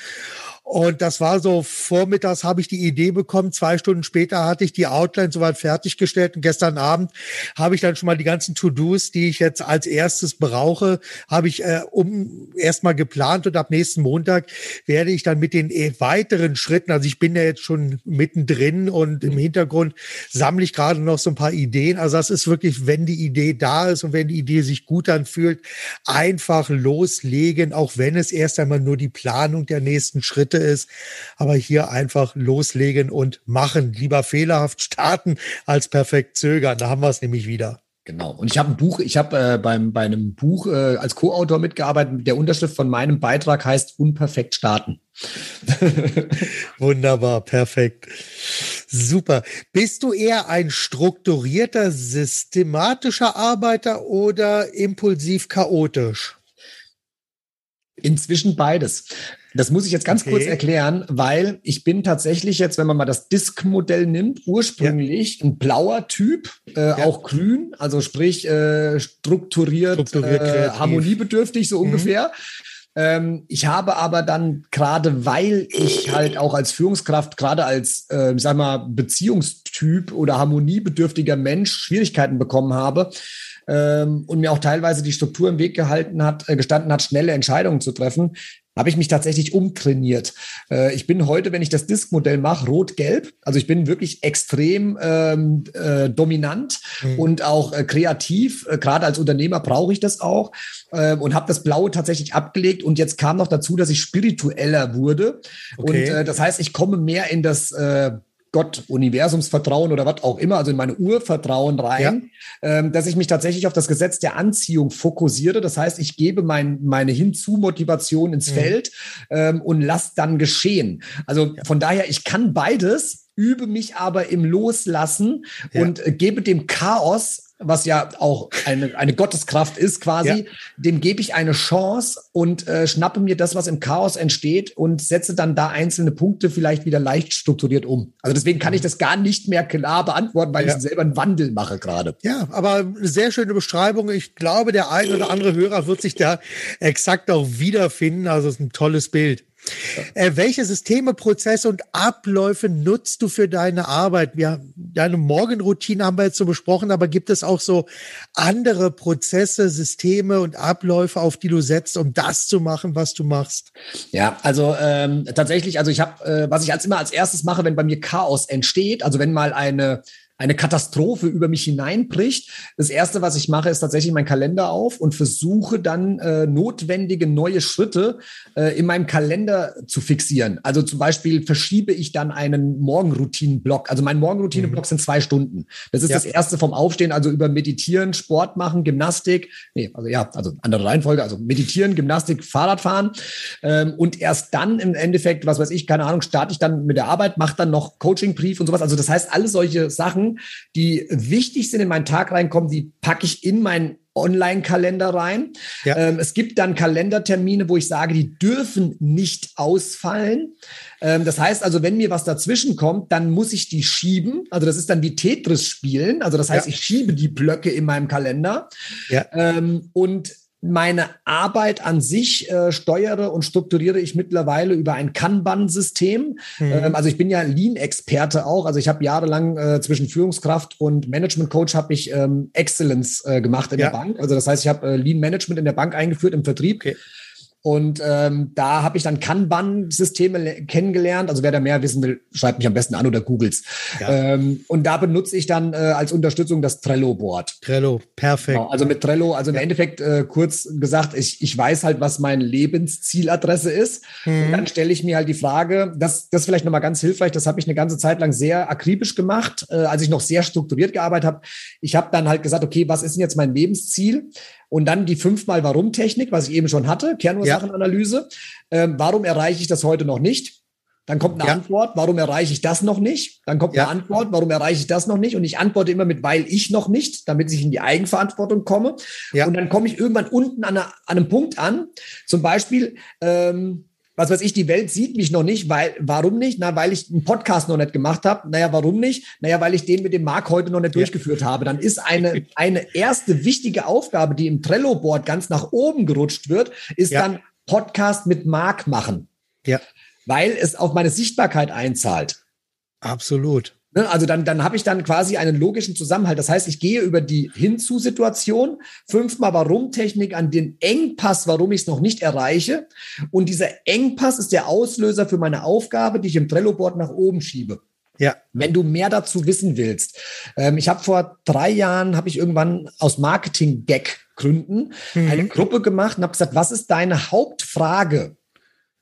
Und das war so, vormittags habe ich die Idee bekommen, zwei Stunden später hatte ich die Outline soweit fertiggestellt und gestern Abend habe ich dann schon mal die ganzen To-Dos, die ich jetzt als erstes brauche, habe ich äh, um erstmal geplant und ab nächsten Montag werde ich dann mit den äh, weiteren Schritten, also ich bin ja jetzt schon mittendrin und im Hintergrund sammle ich gerade noch so ein paar Ideen. Also das ist wirklich, wenn die Idee da ist und wenn die Idee sich gut anfühlt, einfach loslegen, auch wenn es erst einmal nur die Planung der nächsten Schritte Schritte ist. Aber hier einfach loslegen und machen. Lieber fehlerhaft starten als perfekt zögern. Da haben wir es nämlich wieder. Genau. Und ich habe ein Buch, ich habe äh, beim bei einem Buch äh, als Co-Autor mitgearbeitet. Der Unterschrift von meinem Beitrag heißt Unperfekt starten. Wunderbar, perfekt. Super. Bist du eher ein strukturierter, systematischer Arbeiter oder impulsiv chaotisch? Inzwischen beides. Das muss ich jetzt ganz okay. kurz erklären, weil ich bin tatsächlich jetzt, wenn man mal das Disk-Modell nimmt, ursprünglich ja. ein blauer Typ, äh, ja. auch grün, also sprich äh, strukturiert, strukturiert äh, harmoniebedürftig so mhm. ungefähr. Ähm, ich habe aber dann gerade, weil ich halt auch als Führungskraft, gerade als, äh, sag mal, Beziehungstyp oder harmoniebedürftiger Mensch Schwierigkeiten bekommen habe, ähm, und mir auch teilweise die Struktur im Weg gehalten hat, äh, gestanden hat, schnelle Entscheidungen zu treffen, habe ich mich tatsächlich umtrainiert. Äh, ich bin heute, wenn ich das Disk-Modell mache, rot-gelb. Also ich bin wirklich extrem ähm, äh, dominant mhm. und auch äh, kreativ. Äh, Gerade als Unternehmer brauche ich das auch äh, und habe das Blaue tatsächlich abgelegt. Und jetzt kam noch dazu, dass ich spiritueller wurde. Okay. Und äh, das heißt, ich komme mehr in das äh, Gott, Universumsvertrauen oder was auch immer, also in meine Urvertrauen rein, ja. ähm, dass ich mich tatsächlich auf das Gesetz der Anziehung fokussiere. Das heißt, ich gebe mein, meine Hinzu-Motivation ins mhm. Feld ähm, und lass dann geschehen. Also ja. von daher, ich kann beides, übe mich aber im Loslassen ja. und äh, gebe dem Chaos was ja auch eine, eine Gotteskraft ist quasi, ja. dem gebe ich eine Chance und äh, schnappe mir das, was im Chaos entsteht und setze dann da einzelne Punkte vielleicht wieder leicht strukturiert um. Also deswegen kann ich das gar nicht mehr klar beantworten, weil ja. ich selber einen Wandel mache gerade. Ja, aber eine sehr schöne Beschreibung. Ich glaube, der ein oder andere Hörer wird sich da exakt auch wiederfinden. Also es ist ein tolles Bild. Äh, welche Systeme, Prozesse und Abläufe nutzt du für deine Arbeit? Wir, deine Morgenroutine haben wir jetzt so besprochen, aber gibt es auch so andere Prozesse, Systeme und Abläufe, auf die du setzt, um das zu machen, was du machst? Ja, also ähm, tatsächlich, also ich habe, äh, was ich als immer als erstes mache, wenn bei mir Chaos entsteht, also wenn mal eine eine Katastrophe über mich hineinbricht. Das erste, was ich mache, ist tatsächlich mein Kalender auf und versuche dann äh, notwendige neue Schritte äh, in meinem Kalender zu fixieren. Also zum Beispiel verschiebe ich dann einen Morgenroutinenblock. Also mein Morgenroutinenblock mhm. sind zwei Stunden. Das ist ja. das erste vom Aufstehen, also über Meditieren, Sport machen, Gymnastik. Nee, also ja, also andere Reihenfolge, also Meditieren, Gymnastik, Fahrradfahren. Ähm, und erst dann im Endeffekt, was weiß ich, keine Ahnung, starte ich dann mit der Arbeit, mache dann noch Coachingbrief und sowas. Also das heißt, alle solche Sachen Aufgaben, die wichtig sind in meinen Tag reinkommen, die packe ich in meinen Online-Kalender rein. Ja. Ähm, es gibt dann Kalendertermine, wo ich sage, die dürfen nicht ausfallen. Ähm, das heißt also, wenn mir was dazwischen kommt, dann muss ich die schieben. Also das ist dann wie Tetris spielen. Also das heißt, ja. ich schiebe die Blöcke in meinem Kalender. Ja. Ähm, und meine Arbeit an sich äh, steuere und strukturiere ich mittlerweile über ein Kanban-System. Mhm. Ähm, also ich bin ja Lean-Experte auch. Also ich habe jahrelang äh, zwischen Führungskraft und Management-Coach habe ich ähm, Excellence äh, gemacht in ja. der Bank. Also das heißt, ich habe äh, Lean-Management in der Bank eingeführt im Vertrieb. Okay. Und ähm, da habe ich dann Kanban-Systeme kennengelernt. Also wer da mehr wissen will, schreibt mich am besten an oder googles. Ja. Ähm, und da benutze ich dann äh, als Unterstützung das Trello-Board. Trello, perfekt. Genau, also mit Trello, also im Endeffekt äh, kurz gesagt, ich, ich weiß halt, was meine Lebenszieladresse ist. Mhm. Und dann stelle ich mir halt die Frage, das, das ist vielleicht nochmal ganz hilfreich, das habe ich eine ganze Zeit lang sehr akribisch gemacht, äh, als ich noch sehr strukturiert gearbeitet habe. Ich habe dann halt gesagt, okay, was ist denn jetzt mein Lebensziel? Und dann die fünfmal Warum-Technik, was ich eben schon hatte, Kernursachenanalyse. Ja. Ähm, warum erreiche ich das heute noch nicht? Dann kommt eine ja. Antwort, warum erreiche ich das noch nicht? Dann kommt ja. eine Antwort, warum erreiche ich das noch nicht? Und ich antworte immer mit, weil ich noch nicht, damit ich in die Eigenverantwortung komme. Ja. Und dann komme ich irgendwann unten an, einer, an einem Punkt an. Zum Beispiel, ähm, was weiß ich, die Welt sieht mich noch nicht, weil, warum nicht? Na, weil ich einen Podcast noch nicht gemacht habe. Naja, warum nicht? Naja, weil ich den mit dem Marc heute noch nicht ja. durchgeführt habe. Dann ist eine, eine erste wichtige Aufgabe, die im Trello-Board ganz nach oben gerutscht wird, ist ja. dann Podcast mit Marc machen. Ja. Weil es auf meine Sichtbarkeit einzahlt. Absolut. Ne, also dann, dann habe ich dann quasi einen logischen Zusammenhalt. Das heißt, ich gehe über die Hinzu-Situation, fünfmal Warum-Technik an den Engpass, warum ich es noch nicht erreiche. Und dieser Engpass ist der Auslöser für meine Aufgabe, die ich im Trello-Board nach oben schiebe. Ja. Wenn du mehr dazu wissen willst. Ähm, ich habe vor drei Jahren, habe ich irgendwann aus Marketing-Gag-Gründen mhm. eine Gruppe gemacht und habe gesagt, was ist deine Hauptfrage?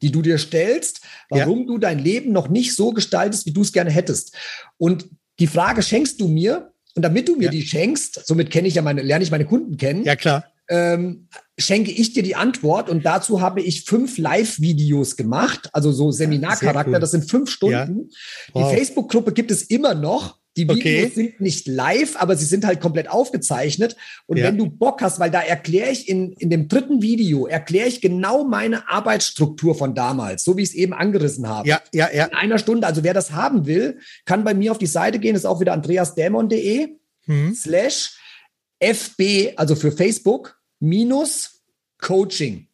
Die du dir stellst, warum ja. du dein Leben noch nicht so gestaltest, wie du es gerne hättest. Und die Frage schenkst du mir, und damit du mir ja. die schenkst, somit kenne ich ja meine, lerne ich meine Kunden kennen. Ja, klar. Ähm, schenke ich dir die Antwort und dazu habe ich fünf Live-Videos gemacht, also so Seminarcharakter, cool. das sind fünf Stunden. Ja. Wow. Die Facebook-Gruppe gibt es immer noch. Die Videos okay. sind nicht live, aber sie sind halt komplett aufgezeichnet. Und ja. wenn du Bock hast, weil da erkläre ich in, in dem dritten Video, erkläre ich genau meine Arbeitsstruktur von damals, so wie ich es eben angerissen habe. Ja, ja, ja. In einer Stunde. Also wer das haben will, kann bei mir auf die Seite gehen, ist auch wieder andreasdämon.de hm. slash FB, also für Facebook, minus Coaching.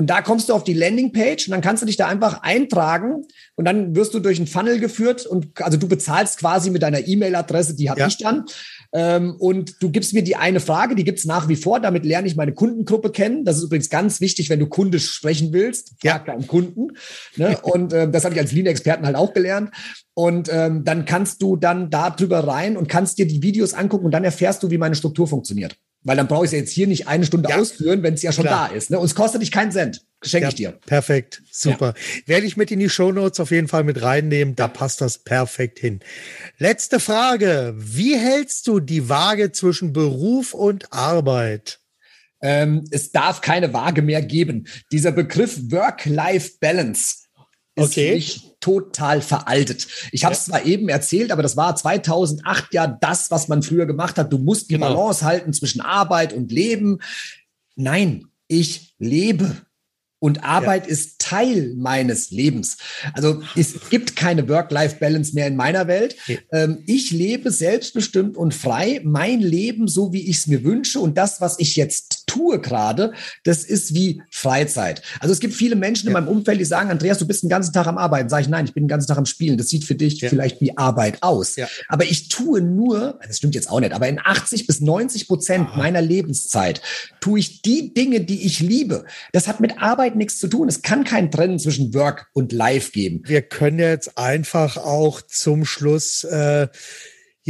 Und da kommst du auf die Landingpage und dann kannst du dich da einfach eintragen und dann wirst du durch einen Funnel geführt und also du bezahlst quasi mit deiner E-Mail-Adresse, die habe ja. ich dann. Ähm, und du gibst mir die eine Frage, die gibt's nach wie vor. Damit lerne ich meine Kundengruppe kennen. Das ist übrigens ganz wichtig, wenn du Kunde sprechen willst. Ja, deinen Kunden. Ne? Und äh, das habe ich als Lean-Experten halt auch gelernt. Und ähm, dann kannst du dann da drüber rein und kannst dir die Videos angucken und dann erfährst du, wie meine Struktur funktioniert. Weil dann brauche ich es jetzt hier nicht eine Stunde ja. ausführen, wenn es ja schon Klar. da ist. Ne? Und es kostet dich keinen Cent. Schenke ja, ich dir. Perfekt, super. Ja. Werde ich mit in die Show Notes auf jeden Fall mit reinnehmen. Da passt das perfekt hin. Letzte Frage. Wie hältst du die Waage zwischen Beruf und Arbeit? Ähm, es darf keine Waage mehr geben. Dieser Begriff Work-Life-Balance ist okay. nicht total veraltet. Ich habe es ja. zwar eben erzählt, aber das war 2008 ja das, was man früher gemacht hat. Du musst die genau. Balance halten zwischen Arbeit und Leben. Nein, ich lebe. Und Arbeit ja. ist Teil meines Lebens. Also es gibt keine Work-Life-Balance mehr in meiner Welt. Ja. ich lebe selbstbestimmt und frei mein Leben so, wie ich es mir wünsche. Und das, was ich jetzt tue gerade, das ist wie Freizeit. Also es gibt viele Menschen ja. in meinem Umfeld, die sagen, Andreas, du bist den ganzen Tag am Arbeiten. Sag ich, nein, ich bin den ganzen Tag am Spielen. Das sieht für dich ja. vielleicht wie Arbeit aus. Ja. Aber ich tue nur, das stimmt jetzt auch nicht, aber in 80 bis 90 Prozent Aha. meiner Lebenszeit tue ich die Dinge, die ich liebe. Das hat mit Arbeit nichts zu tun. Es kann kein Trennen zwischen Work und Life geben. Wir können jetzt einfach auch zum Schluss äh,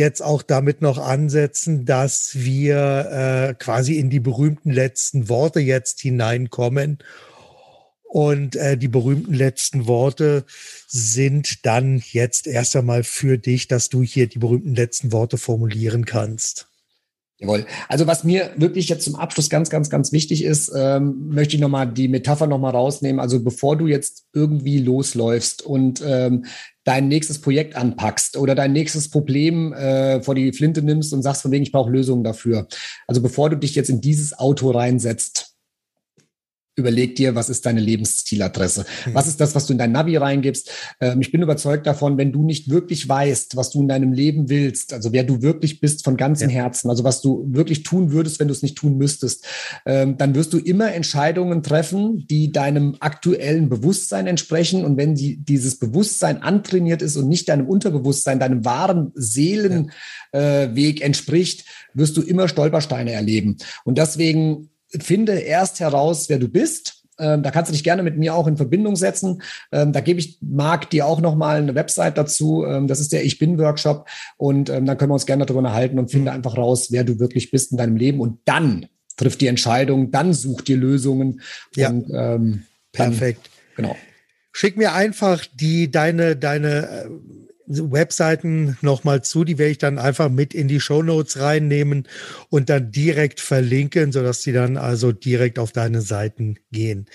jetzt auch damit noch ansetzen, dass wir äh, quasi in die berühmten letzten Worte jetzt hineinkommen. Und äh, die berühmten letzten Worte sind dann jetzt erst einmal für dich, dass du hier die berühmten letzten Worte formulieren kannst. Jawohl. Also was mir wirklich jetzt zum Abschluss ganz, ganz, ganz wichtig ist, ähm, möchte ich nochmal die Metapher nochmal rausnehmen. Also bevor du jetzt irgendwie losläufst und ähm, dein nächstes Projekt anpackst oder dein nächstes Problem äh, vor die Flinte nimmst und sagst von wegen, ich brauche Lösungen dafür. Also bevor du dich jetzt in dieses Auto reinsetzt, überleg dir, was ist deine Lebenszieladresse? Mhm. Was ist das, was du in dein Navi reingibst? Ähm, ich bin überzeugt davon, wenn du nicht wirklich weißt, was du in deinem Leben willst, also wer du wirklich bist von ganzem ja. Herzen, also was du wirklich tun würdest, wenn du es nicht tun müsstest, ähm, dann wirst du immer Entscheidungen treffen, die deinem aktuellen Bewusstsein entsprechen. Und wenn die, dieses Bewusstsein antrainiert ist und nicht deinem Unterbewusstsein, deinem wahren Seelenweg ja. äh, entspricht, wirst du immer Stolpersteine erleben. Und deswegen finde erst heraus, wer du bist. Ähm, da kannst du dich gerne mit mir auch in Verbindung setzen. Ähm, da gebe ich Marc dir auch nochmal eine Website dazu. Ähm, das ist der Ich Bin Workshop. Und dann können wir uns gerne darüber halten und finde mhm. einfach raus, wer du wirklich bist in deinem Leben. Und dann trifft die Entscheidung, dann such dir Lösungen. Ja. Und, Perfekt. Dann, genau. Schick mir einfach die, deine, deine, äh, Webseiten nochmal zu, die werde ich dann einfach mit in die Show Notes reinnehmen und dann direkt verlinken, sodass die dann also direkt auf deine Seiten gehen.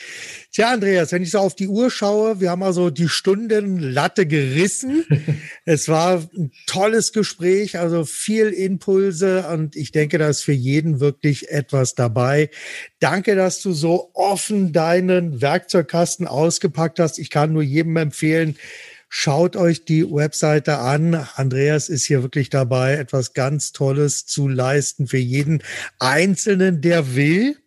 Tja, Andreas, wenn ich so auf die Uhr schaue, wir haben also die Stundenlatte gerissen. es war ein tolles Gespräch, also viel Impulse und ich denke, da ist für jeden wirklich etwas dabei. Danke, dass du so offen deinen Werkzeugkasten ausgepackt hast. Ich kann nur jedem empfehlen, Schaut euch die Webseite an. Andreas ist hier wirklich dabei, etwas ganz Tolles zu leisten für jeden Einzelnen, der will.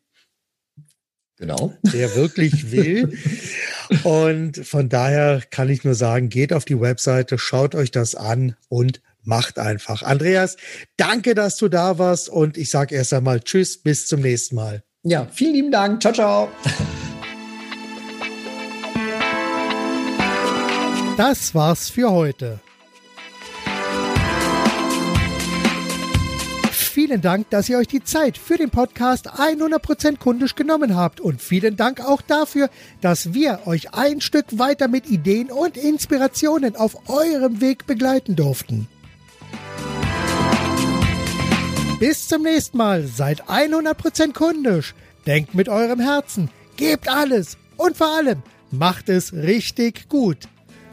Genau. Der wirklich will. und von daher kann ich nur sagen, geht auf die Webseite, schaut euch das an und macht einfach. Andreas, danke, dass du da warst und ich sage erst einmal Tschüss, bis zum nächsten Mal. Ja, vielen lieben Dank. Ciao, ciao. Das war's für heute. Vielen Dank, dass ihr euch die Zeit für den Podcast 100% kundisch genommen habt und vielen Dank auch dafür, dass wir euch ein Stück weiter mit Ideen und Inspirationen auf eurem Weg begleiten durften. Bis zum nächsten Mal, seid 100% kundisch, denkt mit eurem Herzen, gebt alles und vor allem macht es richtig gut.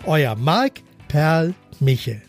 Euer Marc Perl Michel.